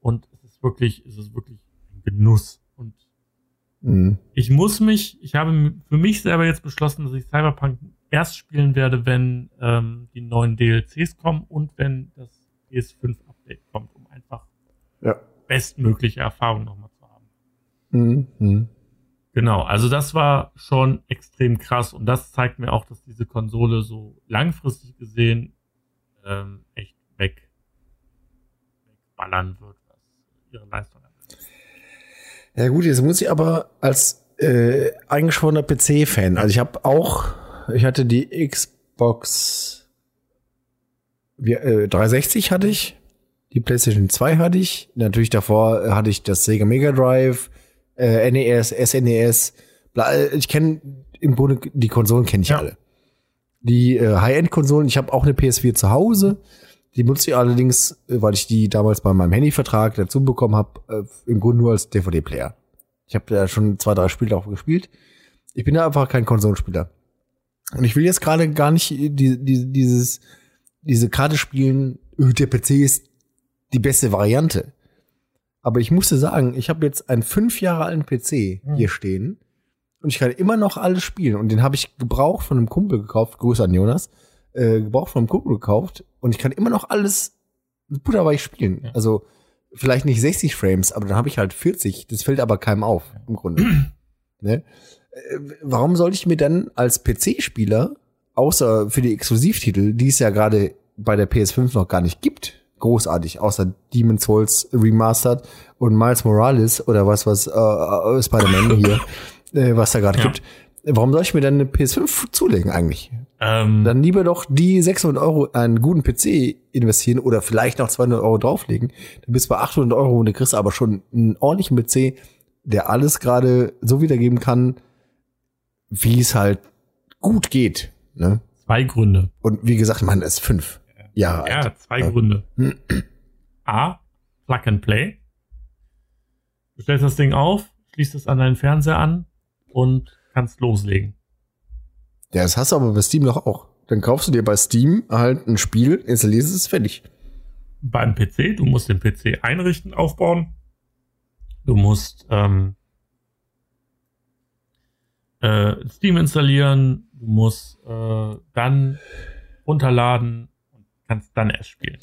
und es ist wirklich, es ist wirklich ein Genuss und Mhm. ich muss mich, ich habe für mich selber jetzt beschlossen, dass ich Cyberpunk erst spielen werde, wenn ähm, die neuen DLCs kommen und wenn das PS5-Update kommt, um einfach Ja. bestmögliche Erfahrungen nochmal zu haben. Mhm. Genau, also das war schon extrem krass und das zeigt mir auch, dass diese Konsole so langfristig gesehen ähm, echt weg wegballern wird, was ihre Leistung angeht. Ja gut, jetzt muss ich aber als äh, eingeschworener PC-Fan, also ich habe auch, ich hatte die Xbox wie, äh, 360 hatte ich, die PlayStation 2 hatte ich, natürlich davor hatte ich das Sega Mega Drive, äh, NES, SNES, bla, ich kenne im Grunde die Konsolen kenne ich Ja. alle. Die äh, High-End-Konsolen, ich habe auch eine PS4 zu Hause. Die nutze ich allerdings, äh, weil ich die damals bei meinem Handyvertrag dazu bekommen habe, äh, im Grunde nur als DVD-Player. Ich habe da schon zwei, drei Spiele auch gespielt. Ich bin da einfach kein Konsolenspieler. Und ich will jetzt gerade gar nicht die, die, dieses, diese Karte spielen, äh, der PC ist die beste Variante. Aber ich musste sagen, ich habe jetzt einen fünf Jahre alten PC Hm. hier stehen und ich kann immer noch alles spielen. Und den habe ich gebraucht von einem Kumpel gekauft, Grüße an Jonas, äh, gebraucht von einem Kumpel gekauft und ich kann immer noch alles butterweich spielen. Ja. Also vielleicht nicht 60 Frames, aber dann habe ich halt 40. Das fällt aber keinem auf, im Grunde. <clears throat> ne? Äh, Warum sollte ich mir dann als PC-Spieler, außer für die Exklusivtitel, die es ja gerade bei der PS5 noch gar nicht gibt, großartig, außer Demon's Souls Remastered und Miles Morales oder was, was äh, äh, Spider-Man <laughs> hier, äh, was da gerade Ja. gibt. Warum soll ich mir dann eine PS5 zulegen eigentlich? Ähm, Dann lieber doch die 600 Euro an einen guten PC investieren oder vielleicht noch 200 Euro drauflegen. Dann bist du bei 800 Euro und du kriegst aber schon einen ordentlichen PC, der alles gerade so wiedergeben kann, wie es halt gut geht. Ne? zwei Gründe. Und wie gesagt, man ist fünf Jahre alt. Ja, zwei Ja. Gründe. <clears throat> A, Plug and Play. Du stellst das Ding auf, schließt es an deinen Fernseher an und kannst loslegen. Ja, das hast du aber bei Steam doch auch. Dann kaufst du dir bei Steam halt ein Spiel, installierst es, fertig. Beim PC, du musst den PC einrichten, aufbauen. Du musst ähm, äh, Steam installieren, du musst äh, dann runterladen kannst dann erst spielen.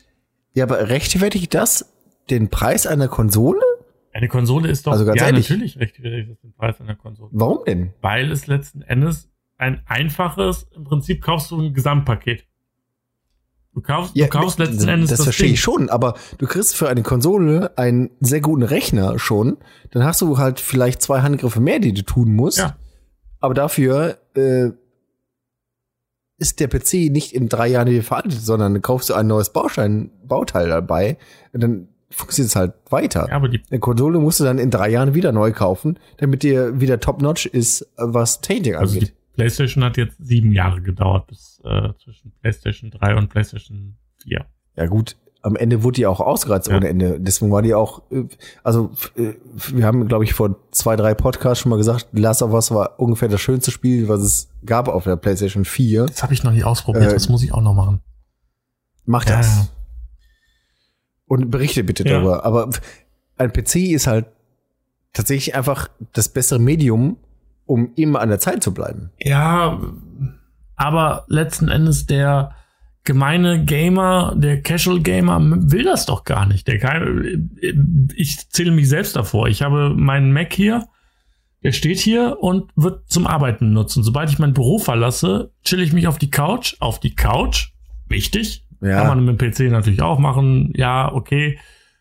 Ja, aber rechtfertigt das den Preis einer Konsole? Eine Konsole ist doch Also ganz ja ehrlich. natürlich rechtfertigt das den Preis einer Konsole. Warum denn? Weil es letzten Endes ein einfaches, im Prinzip kaufst du ein Gesamtpaket. Du kaufst, du kaufst letzten Endes das, das, verstehe Ding. ich schon, aber du kriegst für eine Konsole einen sehr guten Rechner schon. Dann hast du halt vielleicht zwei Handgriffe mehr, die du tun musst. Ja. Aber dafür äh, ist der PC nicht in drei Jahren wieder veraltet, sondern dann kaufst du ein neues Baustein, Bauteil dabei und dann funktioniert es halt weiter. Ja, aber die Eine Konsole musst du dann in drei Jahren wieder neu kaufen, damit dir wieder top-notch ist, was Tainting Also die angeht. PlayStation hat jetzt sieben Jahre gedauert bis äh, zwischen PlayStation 3 und PlayStation 4. Ja gut, am Ende wurde die auch ausgereizt Ja. ohne Ende. Deswegen war die auch, äh, also äh, wir haben, glaube ich, vor zwei, drei Podcasts schon mal gesagt, Last of Us war ungefähr das schönste Spiel, was es gab auf der PlayStation 4. Das habe ich noch nicht ausprobiert, Äh, das muss ich auch noch machen. Mach das. ja. Und berichte bitte Ja. darüber. Aber ein PC ist halt tatsächlich einfach das bessere Medium, um immer an der Zeit zu bleiben. Ja, aber letzten Endes der gemeine Gamer, der Casual Gamer will das doch gar nicht. Der kann, ich zähle mich selbst davor. Ich habe meinen Mac hier, der steht hier und wird zum Arbeiten nutzen. Sobald ich mein Büro verlasse, chill ich mich auf die Couch, auf die Couch. Wichtig. Ja. Kann man mit dem PC natürlich auch machen. Ja, okay.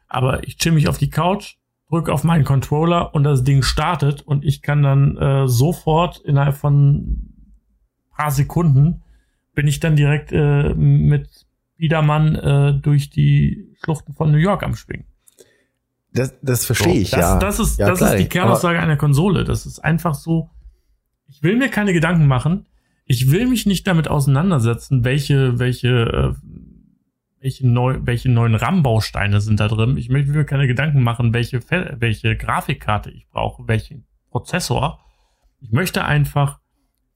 Aber ich chill mich auf die Couch, drücke auf meinen Controller und das Ding startet und ich kann dann äh, sofort innerhalb von paar Sekunden bin ich dann direkt äh, mit Biedermann äh, durch die Schluchten von New York am Schwingen. Das, das verstehe ich, das, ja. Das ist, Ja, das klar, ist die Kernaussage einer Konsole. Das ist einfach so, ich will mir keine Gedanken machen. Ich will mich nicht damit auseinandersetzen, welche, welche, äh, welche, neu, welche neuen RAM-Bausteine sind da drin. Ich möchte mir keine Gedanken machen, welche, welche Grafikkarte ich brauche, welchen Prozessor. Ich möchte einfach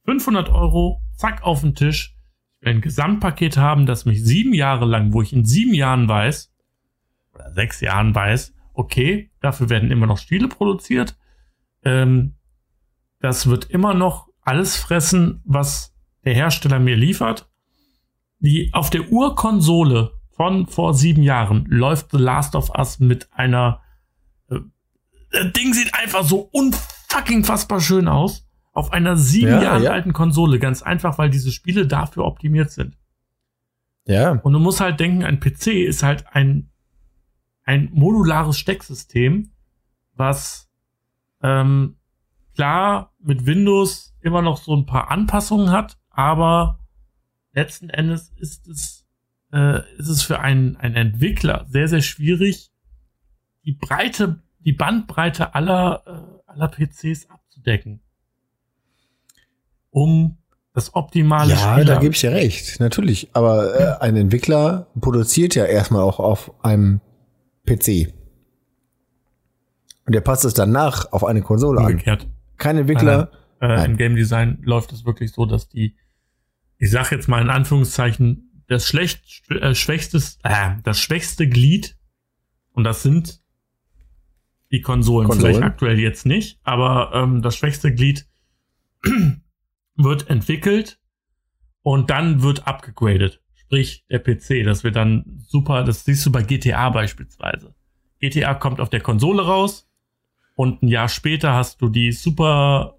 500 Euro, zack, auf den Tisch. Ich will ein Gesamtpaket haben, das mich sieben Jahre lang, wo ich in sieben Jahren weiß, oder sechs Jahren weiß, okay, dafür werden immer noch Spiele produziert. Ähm, das wird immer noch alles fressen, was der Hersteller mir liefert. Die auf der Urkonsole von vor sieben Jahren läuft The Last of Us mit einer äh, das Ding sieht einfach so unfucking fassbar schön aus. Auf einer sieben Ja, Jahre ja. alten Konsole. Ganz einfach, weil diese Spiele dafür optimiert sind. ja. Und du musst halt denken, ein PC ist halt ein, ein modulares Stecksystem, was ähm, klar mit Windows immer noch so ein paar Anpassungen hat, aber letzten Endes ist es, äh, ist es für einen, einen Entwickler sehr, sehr schwierig, die Breite, die Bandbreite aller, äh, aller PCs abzudecken. Um das optimale Ja, Spiel da gebe ich dir recht, natürlich. Aber äh, ein Entwickler produziert ja erstmal auch auf einem PC. Und der passt es danach auf eine Konsole an. umgekehrt. Kein Entwickler. Äh, Nein. Im Game Design läuft es wirklich so, dass die, ich sag jetzt mal in Anführungszeichen, das schlecht, äh, schwächstes, äh, das schwächste Glied, und das sind die Konsolen, Konsolen. vielleicht aktuell jetzt nicht, aber ähm, das schwächste Glied wird entwickelt und dann wird abgegradet. Sprich, der PC, das wird dann super, das siehst du bei GTA beispielsweise. GTA kommt auf der Konsole raus und ein Jahr später hast du die super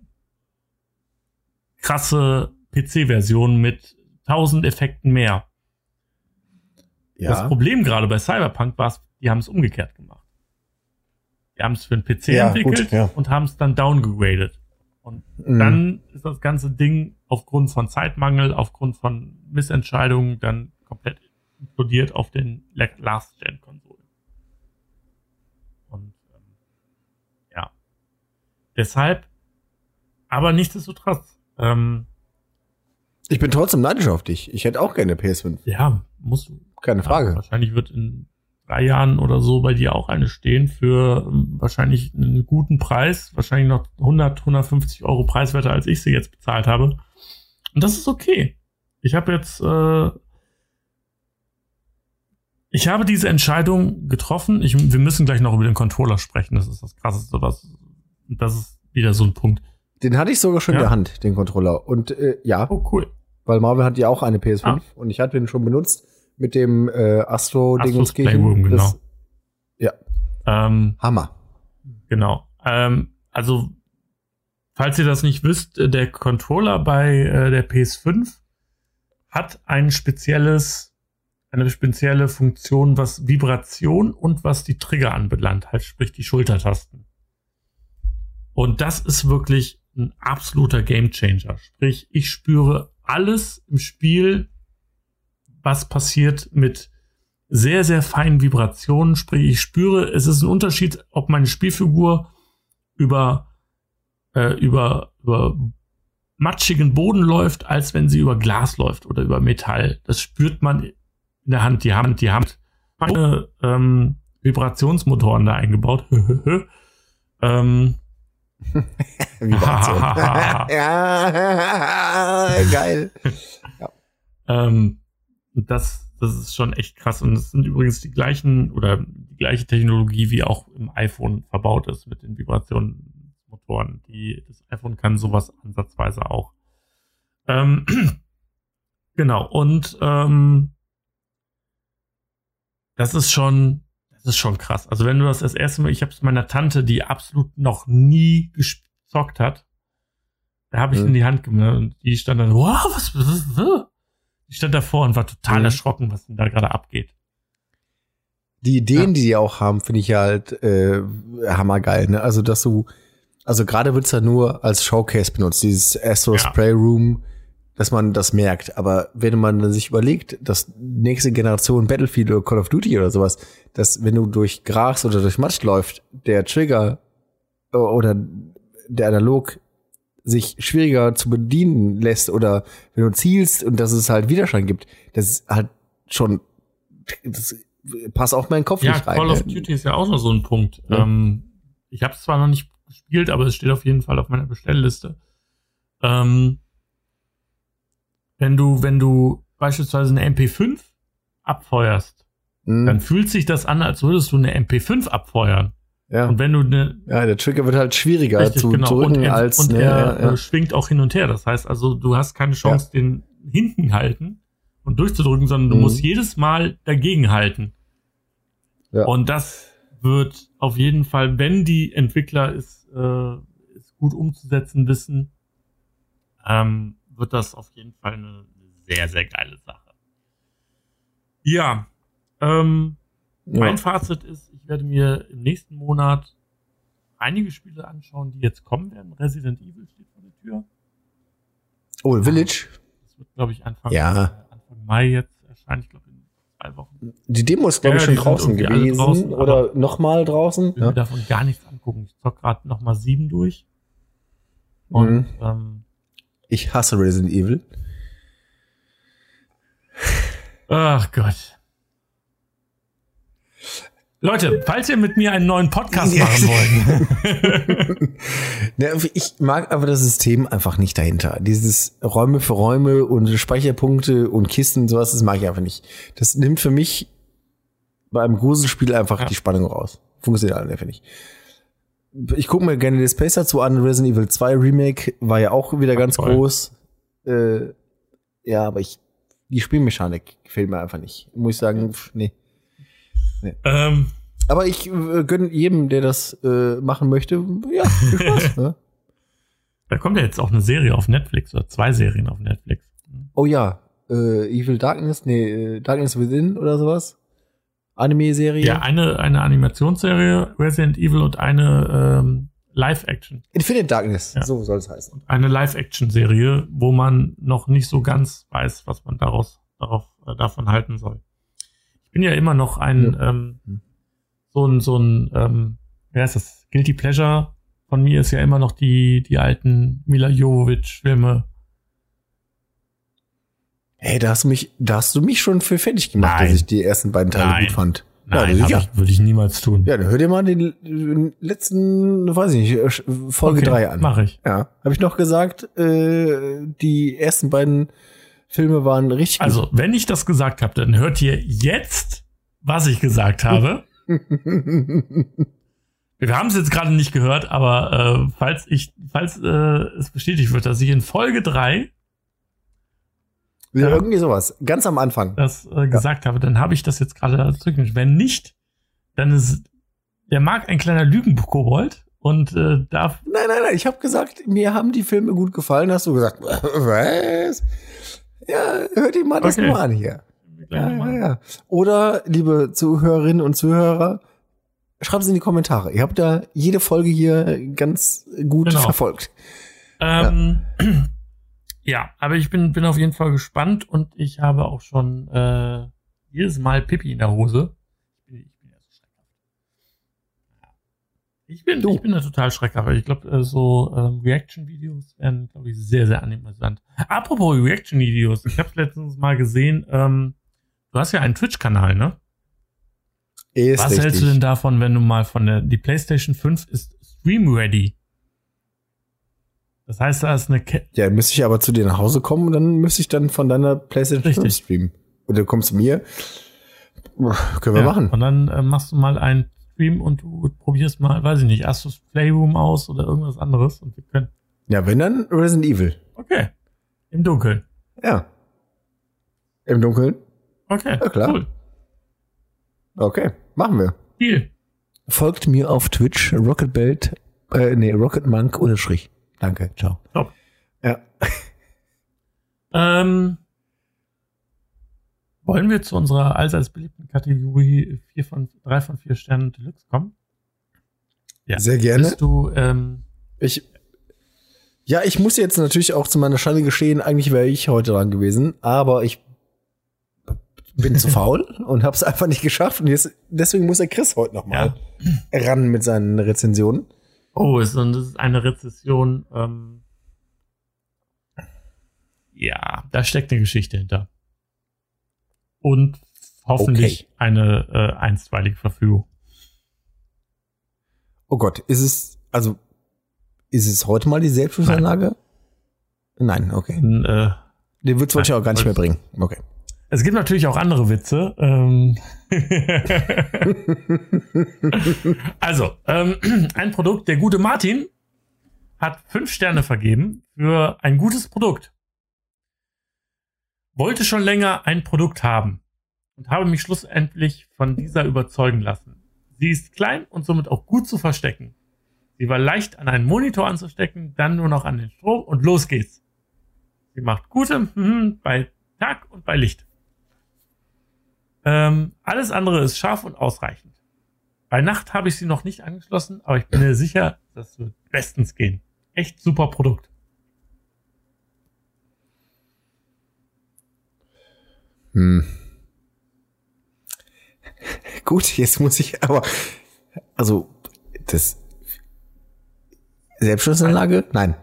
krasse PC-Version mit 1000 Effekten mehr. Das Ja. Problem gerade bei Cyberpunk war, die haben es umgekehrt gemacht. Die haben es für den PC Ja, entwickelt gut, ja. und haben es dann downgegradet. Und Mhm. dann ist das ganze Ding aufgrund von Zeitmangel, aufgrund von Missentscheidungen dann komplett implodiert auf den Le- Last-Gen-Konsolen. Und ähm, ja. Deshalb, aber nichtsdestotrotz, ähm, Ich bin trotzdem neidisch auf dich. Ich hätte auch gerne PS5. ja, musst du. Keine Ja, Frage. wahrscheinlich wird in drei Jahren oder so bei dir auch eine stehen für ähm, wahrscheinlich einen guten Preis, wahrscheinlich noch 100, 150 Euro preiswerter, als ich sie jetzt bezahlt habe. Und das ist okay. Ich habe jetzt, äh, ich habe diese Entscheidung getroffen. Ich, wir müssen gleich noch über den Controller sprechen. Das ist das Krasseste, was, das ist wieder so ein Punkt. Den hatte ich sogar schon Ja. in der Hand, den Controller. Und äh, ja, Oh, cool. weil Marvel hat ja auch eine PS5 Ah. und ich hatte den schon benutzt mit dem äh, Astro-Ding Astros und Playroom, genau. Das, ja, Ähm, Hammer. Genau. Ähm, also, falls ihr das nicht wisst, äh, der Controller bei äh, der PS5 hat ein spezielles, eine spezielle Funktion, was Vibration und was die Trigger anbelangt, halt sprich die Schultertasten. Und das ist wirklich ein absoluter Gamechanger. Sprich, ich spüre alles im Spiel, was passiert mit sehr, sehr feinen Vibrationen. Sprich, ich spüre, es ist ein Unterschied, ob meine Spielfigur über, äh, über, über matschigen Boden läuft, als wenn sie über Glas läuft oder über Metall. Das spürt man in der Hand. Die haben, die haben meine, ähm, Vibrationsmotoren da eingebaut. <laughs> ähm, <laughs> Vibration. <laughs> ja, geil. Ähm, und das, das ist schon echt krass. Und es sind übrigens die gleichen oder die gleiche Technologie, wie auch im iPhone verbaut ist mit den Vibrationsmotoren. Die, das iPhone kann sowas ansatzweise auch. Ähm, <clears throat> genau. Und ähm, das ist schon, das ist schon krass. Also wenn du das das erste Mal, ich habe es meiner Tante, die absolut noch nie gezockt hat, da habe ich Mhm. in die Hand genommen und die stand dann, wow, was, was, was? Die stand davor und war total Mhm. erschrocken, was denn da gerade abgeht. Die Ideen, Ja. die die auch haben, finde ich halt äh, hammergeil. Ne? Also, dass du, also gerade wird's ja nur als Showcase benutzt, dieses Astro Ja. Spray Room, dass man das merkt. Aber wenn man dann sich überlegt, dass nächste Generation Battlefield oder Call of Duty oder sowas, dass wenn du durch Gras oder durch Matsch läuft, der Trigger oder der Analog sich schwieriger zu bedienen lässt oder wenn du zielst und dass es halt Widerstand gibt, das ist halt schon, das passt auch in meinen Kopf Ja, nicht rein. Call of? Duty ist ja auch noch so ein Punkt. Ja. Ähm, ich habe es zwar noch nicht gespielt, aber es steht auf jeden Fall auf meiner Bestellliste. Ähm, wenn du, wenn du beispielsweise eine MP5 abfeuerst, Mhm. dann fühlt sich das an, als würdest du eine MP5 abfeuern. Ja. Und wenn du eine ja, der Trigger wird halt schwieriger Richtig, zu genau. drücken und er, als und ne, er ja, ja. äh, schwingt auch hin und her. Das heißt also, du hast keine Chance, den hinten halten und durchzudrücken, sondern du Mhm. musst jedes Mal dagegen halten. Ja. Und das wird auf jeden Fall, wenn die Entwickler es, äh, es gut umzusetzen wissen, ähm, wird das auf jeden Fall eine sehr, sehr geile Sache. Ja, ähm, mein ja. Fazit ist, werde mir im nächsten Monat einige Spiele anschauen, die jetzt kommen werden. Resident Evil steht vor der Tür. Oh, Village. Das wird, glaube ich, Anfang, Ja. Anfang Mai jetzt erscheinen. Ich glaube, in zwei Wochen. Die Demo ist, glaube ich, schon draußen gewesen. draußen, oder nochmal draußen. Ich will Ja. mir davon gar nichts angucken. Ich zock gerade noch mal sieben durch. Und Mhm. ähm, Ich hasse Resident Evil. ach Gott. Leute, falls ihr mit mir einen neuen Podcast machen wollt, <laughs> ich mag aber das System einfach nicht dahinter. Dieses Räume für Räume und Speicherpunkte und Kisten, sowas, das mag ich einfach nicht. Das nimmt für mich bei einem Gruselspiel einfach Ja. die Spannung raus. Funktioniert einfach nicht. Ich gucke mir gerne das Space dazu an. Resident Evil 2 Remake war ja auch wieder ganz toll. groß. Äh, ja, aber ich, die Spielmechanik gefällt mir einfach nicht. Muss ich sagen, pf, nee. Ähm, Aber ich äh, gönne jedem, der das äh, machen möchte, ja, viel Spaß. <laughs> ne? da kommt ja jetzt auch eine Serie auf Netflix oder zwei Serien auf Netflix. Oh ja, äh, Evil Darkness, nee, äh, Darkness Within oder sowas. Anime-Serie. Ja, eine, eine Animationsserie, Resident Evil und eine ähm, Live-Action. Infinite Darkness, Ja. so soll es heißen. Eine Live-Action-Serie, wo man noch nicht so ganz weiß, was man daraus, darauf, äh, davon halten soll. Ich bin ja immer noch ein, ähm, so ein, so ein, ähm, wer ist das? Guilty Pleasure von mir ist ja immer noch die, die alten Mila Jovovich-Filme. Hey, da hast du mich, da hast du mich schon für fertig gemacht, Nein. dass ich die ersten beiden Teile Nein. gut fand. Nein, Ja, ich, würde ich niemals tun. Ja, dann hör dir mal den letzten, weiß ich nicht, äh, Folge Okay, 3 an. Mach ich. Ja, habe ich noch gesagt, äh, die ersten beiden Filme waren richtig Also, wenn ich das gesagt habe, dann hört ihr jetzt, was ich gesagt habe. gut. <laughs> Wir haben es jetzt gerade nicht gehört, aber äh, falls ich, falls äh, es bestätigt wird, dass ich in Folge 3 ja. Ja. Irgendwie sowas. Ganz am Anfang. das äh, gesagt habe, dann habe ich das jetzt gerade zurückgemischt. Wenn nicht, dann ist der Marc ein kleiner Lügenkobold und äh, darf Nein, nein, nein. Ich habe gesagt, mir haben die Filme gut gefallen. Hast du gesagt, <laughs> was? Ja, hört ihr mal das Okay. mal an hier. Ja, ja, ja. Oder, liebe Zuhörerinnen und Zuhörer, schreibt es in die Kommentare. Ihr habt da jede Folge hier ganz gut Genau. verfolgt. Ähm, <clears throat> ja. aber ich bin, bin auf jeden Fall gespannt und ich habe auch schon äh, jedes Mal Pipi in der Hose. Ich bin, ich bin ja so schreckhaft. Ja. Ich bin, Du. ich bin da total schreckhaft. Ich glaube, äh, so ähm, Reaction-Videos werden, glaube ich, sehr, sehr amüsant. Apropos Reaction-Videos, ich habe letztens mal gesehen, ähm, du hast ja einen Twitch-Kanal, ne? Ist Was hältst du denn davon, wenn du mal von der, die PlayStation 5 ist Stream Ready? Das heißt, da ist eine, Ke Ja, müsste ich aber zu dir nach Hause kommen und dann müsste ich dann von deiner PlayStation 5 Richtig. streamen. Oder du kommst zu mir. Können wir Ja, machen. Und dann äh, machst du mal einen Stream und du probierst mal, weiß ich nicht, Astros Playroom aus oder irgendwas anderes und wir können. Ja, wenn dann Resident Evil. Okay. Im Dunkeln. Ja. Im Dunkeln. Okay. Ja, klar. Cool. Okay, machen wir. Deal. Folgt mir auf Twitch, Rocketbelt, äh, nee, Rocketmonk ohne Strich. Danke, ciao. Top. Ja. Ähm, wollen wir zu unserer allseits beliebten Kategorie 4 von, 3 von 4 Sternen Deluxe kommen? Ja. Sehr gerne. Bist du, ähm, Ich, ja, ich muss jetzt natürlich auch zu meiner Schande gestehen, eigentlich wäre ich heute dran gewesen, aber ich bin zu <laughs> faul und habe es einfach nicht geschafft. Und jetzt, deswegen muss der Chris heute noch mal ran mit seinen Rezensionen. Oh, das ist eine Rezession. Ähm, ja, da steckt eine Geschichte hinter. Und hoffentlich Okay. eine äh, einstweilige Verfügung. Oh Gott, ist es, also, ist es heute mal die Selbstschussanlage? Nein, okay. Und, äh, Den Witz wollte ich Nein, auch gar nicht mehr bringen. Okay. es gibt natürlich auch andere Witze. Ähm <laughs> also, ähm, ein Produkt, der gute Martin hat fünf Sterne vergeben für ein gutes Produkt. Wollte schon länger ein Produkt haben und habe mich schlussendlich von dieser überzeugen lassen. Sie ist klein und somit auch gut zu verstecken. Sie war leicht an einen Monitor anzustecken, dann nur noch an den Strom und los geht's. Sie macht gute mhm, bei Tag und bei Licht. Ähm, alles andere ist scharf und ausreichend. Bei Nacht habe ich sie noch nicht angeschlossen, aber ich bin mir sicher, das wird bestens gehen. Echt super Produkt. Hm. <laughs> Gut, jetzt muss ich aber, also, das, Selbstschussanlage? Nein.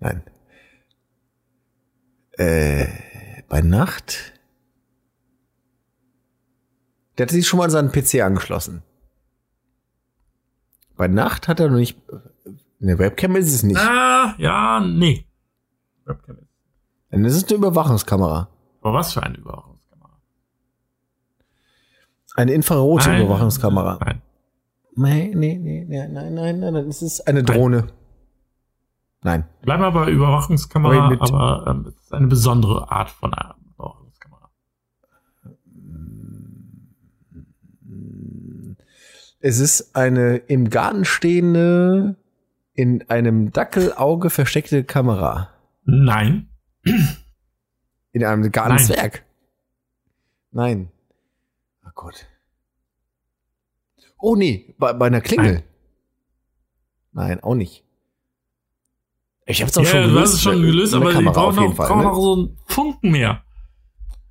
Nein. Äh, bei Nacht? Der hat sich schon mal an seinen PC angeschlossen. Bei Nacht hat er noch nicht, eine Webcam ist es nicht. Ah, ja, nee. Webcam ist- Dann ist es eine Überwachungskamera. Aber was für eine Überwachungskamera? Eine infrarote Überwachungskamera. Nein. Nee, nee, nee, nee, nein, nein, nein, nein, es ist eine Drohne. Nein. Bleib mal bei Überwachungskamera, Aber aber ähm, es ist eine besondere Art von einer Überwachungskamera. Es ist eine im Garten stehende, in einem Dackelauge versteckte Kamera. Nein. In einem Gartenzwerg. Nein. Oh Gott. Oh nee, bei, bei einer Klingel. Nein. Nein, auch nicht. Ich hab's doch Ja, schon du gelöst. hast es schon gelöst, aber die Kamera brauchen auf jeden noch, Fall, brauchen ne? noch so einen Funken mehr.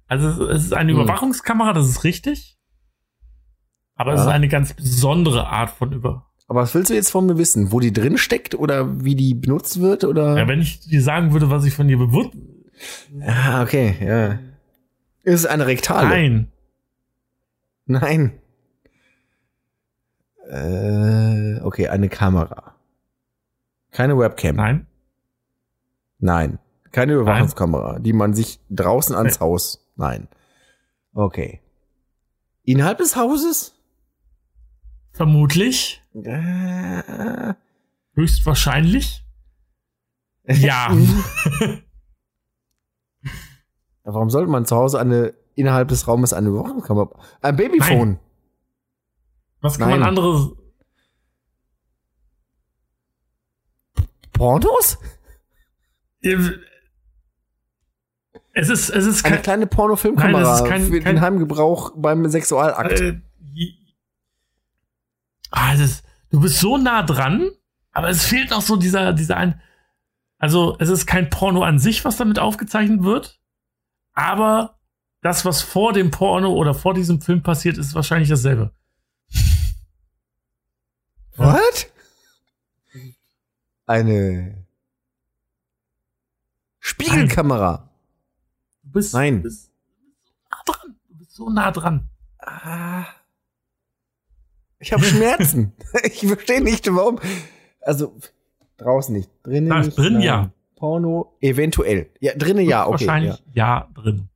Also es- es ist eine Hm. Überwachungskamera, das ist richtig. Aber es Ja. ist eine ganz besondere Art von Über. Aber was willst du jetzt von mir wissen? Wo die drin steckt oder wie die benutzt wird oder? Ja, wenn ich dir sagen würde, was ich von dir bewusst. Ah, okay, ja. Ist es eine Rektale? Nein. Nein. Äh, okay, eine Kamera. Keine Webcam. Nein. Nein. Keine Überwachungskamera, die man sich draußen ans Nee. Haus. Nein. Okay. Innerhalb des Hauses? Vermutlich. Äh, Höchstwahrscheinlich. Ja. <laughs> <laughs> Warum sollte man zu Hause eine innerhalb des Raumes eine Überwachungskamera? Ein Babyphone. Was kann Nein. man anderes? Pornos? Es ist, es ist Eine kleine Pornofilmkamera Nein, das ist kein- für kein- den Heimgebrauch beim Sexualakt. äh, ah, es ist, du bist so nah dran, aber es fehlt noch so dieser, dieser ein, also es ist kein Porno an sich, was damit aufgezeichnet wird, aber das, was vor dem Porno oder vor diesem Film passiert, ist wahrscheinlich dasselbe. What? Eine Spiegelkamera. Du bist, Nein. Du bist so nah dran. Du bist so nah dran. Ah. Ich habe Schmerzen. <laughs> ich verstehe nicht, warum. Also draußen nicht, drinnen Ah, nicht. drin nein. ja. Porno eventuell. Ja, drinnen ja, okay. wahrscheinlich Ja. ja. drin.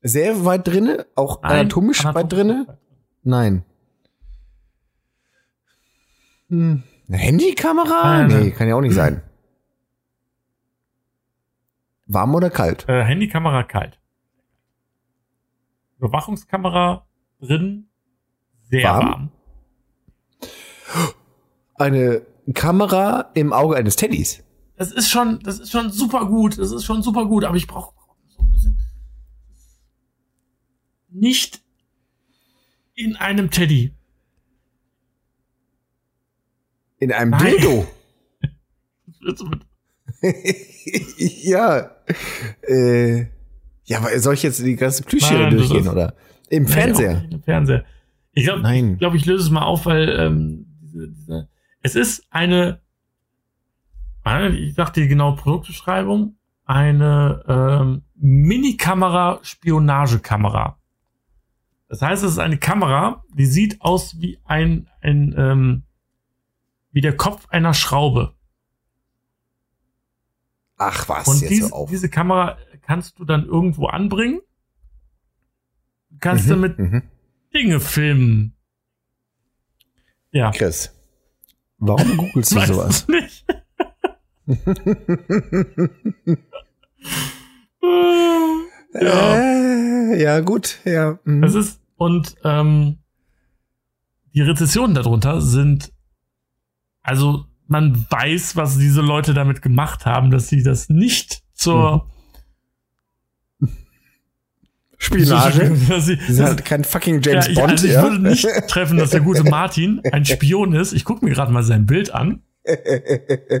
Sehr weit drinne, auch Nein, anatomisch weit anatomisch drinne. weit drin. Nein. Hm. Eine Handykamera? Nein. nee, kann ja auch nicht sein. Warm oder kalt? Äh, Handykamera kalt. Überwachungskamera drin, sehr Warm? warm. Eine Kamera im Auge eines Teddys. Das ist schon, das ist schon super gut. Das ist schon super gut, aber ich brauche so ein bisschen. Nicht in einem Teddy. In einem Nein. Dildo. <laughs> Ja. Äh, ja, aber soll ich jetzt die ganze Plüschtiere Nein, das durchgehen, ist- oder? Im auch Fernseher. Im Fernseher. Ich glaube, Nein. ich, glaub, ich löse es mal auf, weil ähm, es ist eine, ich dachte die genaue Produktbeschreibung, eine ähm, Mini-Kamera-Spionagekamera. Das heißt, es ist eine Kamera, die sieht aus wie ein, ein ähm, wie der Kopf einer Schraube. Ach was, Und jetzt diese, auf. diese Kamera kannst du dann irgendwo anbringen. Du kannst Mhm, damit mhm. Dinge filmen. Ja. Chris, warum googelst du <laughs> sowas? Nicht. <laughs> ja. Äh, ja, gut, ja. mhm. Es ist, und ähm, die Rezessionen darunter sind, also man weiß, was diese Leute damit gemacht haben, dass sie das nicht zur <laughs> Spionage. dass sie, Sie sind halt kein fucking James ja, ich, Bond. also ich ja. würde nicht treffen, dass der gute <laughs> Martin ein Spion ist. Ich gucke mir gerade mal sein Bild an.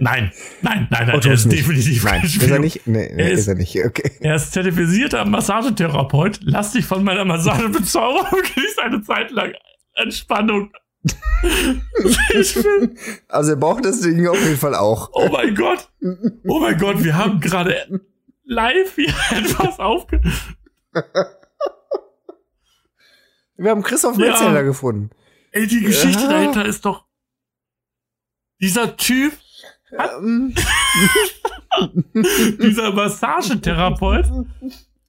Nein, nein, nein, nein, er ist nicht. definitiv Nein, ist er nicht? Nee, nee Er ist, ist- er nicht. Okay. Er ist zertifizierter Massagetherapeut. Lass dich von meiner Massage bezaubern und <laughs> genieß eine Zeit lang Entspannung. bin, Also er braucht das Ding auf jeden Fall auch. oh mein Gott. Oh mein Gott, wir haben gerade live hier <laughs> etwas aufge... Wir haben Christoph Ja. Metzeler gefunden. Ey, die Geschichte Ja. dahinter ist doch... Dieser Typ, Ähm, <laughs> dieser Massagetherapeut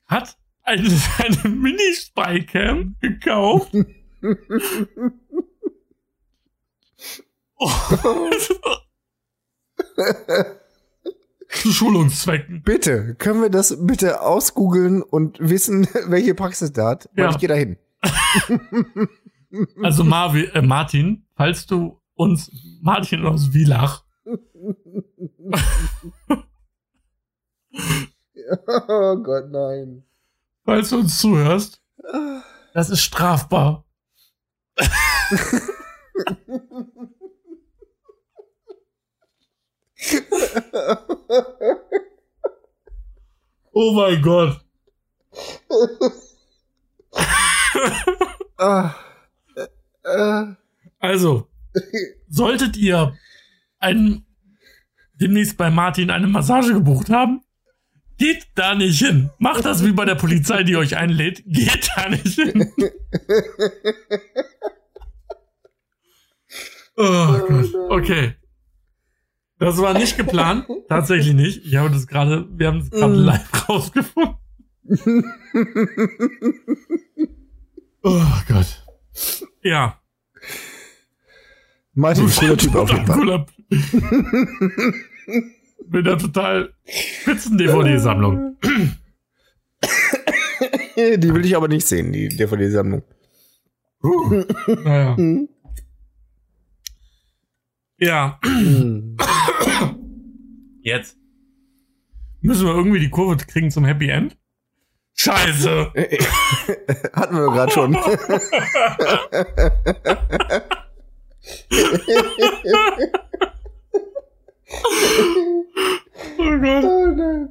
hat eine, eine Mini-Spycam gekauft. Oh. <laughs> Zu Schulungszwecken. bitte, können wir das bitte ausgoogeln und wissen, <laughs> welche Praxis da hat? Weil Ja. ich gehe dahin. Also Marvin, äh, Martin, falls du uns, Martin aus Wielach, <laughs> Oh Gott, nein. falls du uns zuhörst, das ist strafbar. oh mein Gott. Ah, äh, Also, solltet ihr einen, demnächst bei Martin eine Massage gebucht haben, Geht da nicht hin. Macht das wie bei der Polizei, die euch einlädt. Geht da nicht hin. Oh Gott. Okay. Das war nicht geplant. Tatsächlich nicht. Ich habe das gerade, wir haben es gerade Mm. live rausgefunden. Oh Gott. Ja. Martin, cooler Typ auf jeden Fall. Cooler. Mit einer total spitzen DVD-Sammlung. Die will ich aber nicht sehen, die DVD-Sammlung. Naja. Ja, jetzt. Müssen wir irgendwie die Kurve kriegen zum Happy End? Scheiße! <laughs> Hatten wir gerade schon. <laughs> Oh Gott. Oh nein.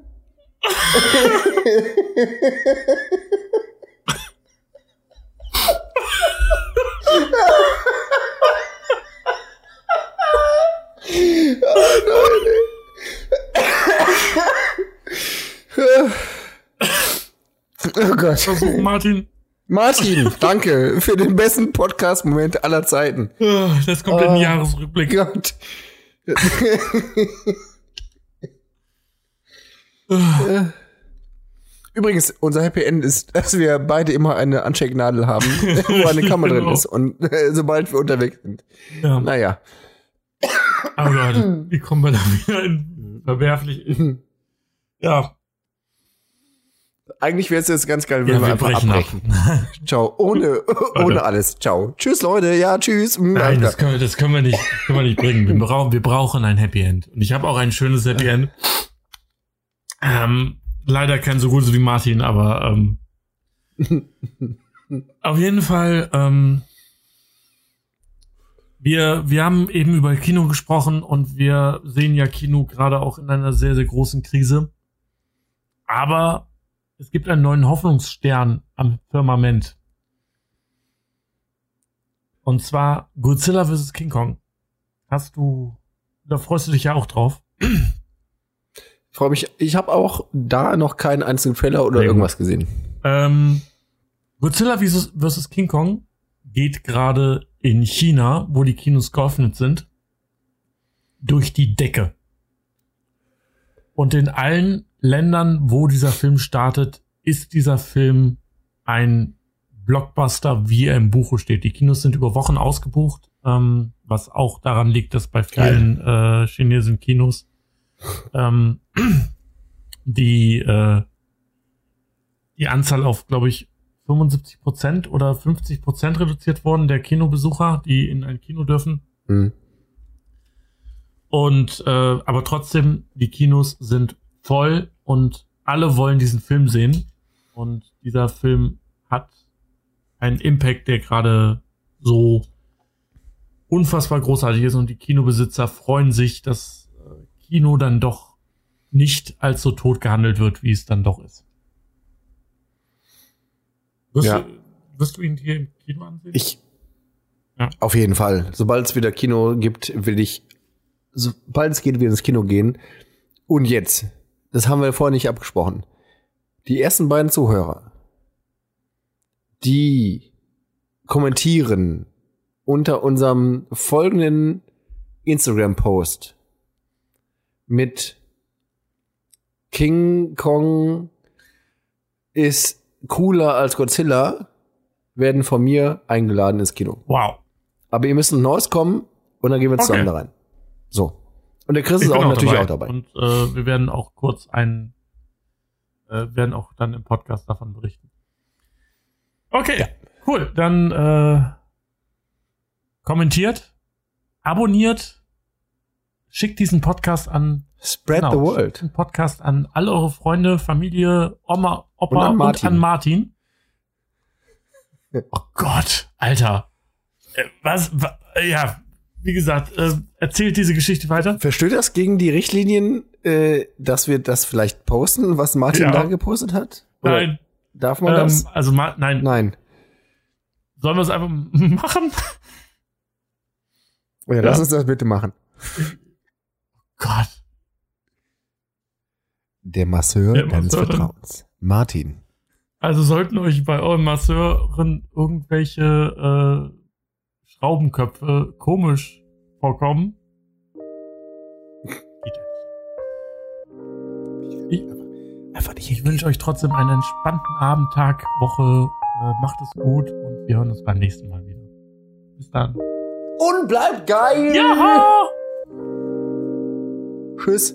Oh Gott. Versuch, Martin. Martin, <laughs> danke für den besten Podcast-Moment aller Zeiten. Das kommt in den Oh. Jahresrückblick. Gott. <laughs> Übrigens, unser Happy End ist, dass wir beide immer eine Anstecknadel haben, <laughs> wo eine Kamera drin Genau. ist. Und äh, sobald wir unterwegs sind. Ja. Naja. Oh Gott, wie kommen wir da wieder in verwerflich? Ja, Eigentlich wäre es jetzt ganz geil, wenn ja wir wir einfach brechen abbrechen. ab. <laughs> Ciao. Ohne, <laughs> ohne alles. Ciao. Tschüss, Leute. Ja, tschüss. Nein, das können, wir, das können wir nicht, können wir nicht bringen. Wir <laughs> brauchen, wir brauchen ein Happy End. Und ich habe auch ein schönes Happy End. Ähm, leider kein so gutes wie Martin, aber ähm, auf jeden Fall, ähm, wir, wir haben eben über Kino gesprochen und wir sehen ja Kino gerade auch in einer sehr, sehr großen Krise. Aber es gibt einen neuen Hoffnungsstern am Firmament. Und zwar Godzilla vs. King Kong. Hast du, da freust du dich ja auch drauf. <clears throat> Freue mich. Ich habe auch da noch keinen einzigen Trailer oder Sehr gut. irgendwas gesehen. Ähm, Godzilla vs. King Kong geht gerade in China, wo die Kinos geöffnet sind, durch die Decke. Und in allen Ländern, wo dieser Film startet, ist dieser Film ein Blockbuster, wie er im Buche steht. Die Kinos sind über Wochen ausgebucht, ähm, was auch daran liegt, dass bei vielen äh, chinesischen Kinos ähm, die äh, die Anzahl auf, glaube ich, 75 Prozent oder 50 Prozent reduziert worden der Kinobesucher, die in ein Kino dürfen. Hm. Und äh, aber trotzdem, die Kinos sind voll und alle wollen diesen Film sehen. Und dieser Film hat einen Impact, der gerade so unfassbar großartig ist. Und die Kinobesitzer freuen sich, dass äh, Kino dann doch nicht als so tot gehandelt wird, wie es dann doch ist. Wirst, Ja. du, wirst du ihn hier im Kino ansehen? Ich. Ja. Auf jeden Fall. Sobald es wieder Kino gibt, will ich, sobald es geht, wieder ins Kino gehen. Und jetzt, das haben wir vorher nicht abgesprochen. Die ersten beiden Zuhörer, die kommentieren unter unserem folgenden Instagram-Post mit King Kong ist cooler als Godzilla, werden von mir eingeladen ins Kino. wow. Aber ihr müsst ein neues kommen und dann gehen wir zusammen Okay. da rein. So. Und der Chris Ich ist bin auch natürlich auch dabei. Und äh, wir werden auch kurz einen, äh, werden auch dann im Podcast davon berichten. Okay, cool. Dann äh, kommentiert, abonniert, schickt diesen Podcast an Spread genau, the schickt world. den Podcast an alle eure Freunde, Familie, Oma, Opa Und an und Martin. an Martin. <laughs> Oh Gott, Alter. Äh, Was, wa, ja, wie gesagt, äh, erzählt diese Geschichte weiter. Verstößt das gegen die Richtlinien, äh, dass wir das vielleicht posten, was Martin Ja. da gepostet hat? Oder Nein, Darf man ähm, das? also ma nein, Nein. sollen wir es einfach <laughs> machen? Oh ja, lass uns das bitte machen. Gott. Der Masseur Der deines Masseur dann- Vertrauens. Martin. Also sollten euch bei euren Masseuren irgendwelche äh, Schraubenköpfe komisch vorkommen. Ich, Einfach nicht. ich wünsche euch trotzdem einen entspannten Abend, Tag, Woche. Äh, macht es gut und wir hören uns beim nächsten Mal wieder. Bis dann. Und bleibt geil! Ja! Tschüss.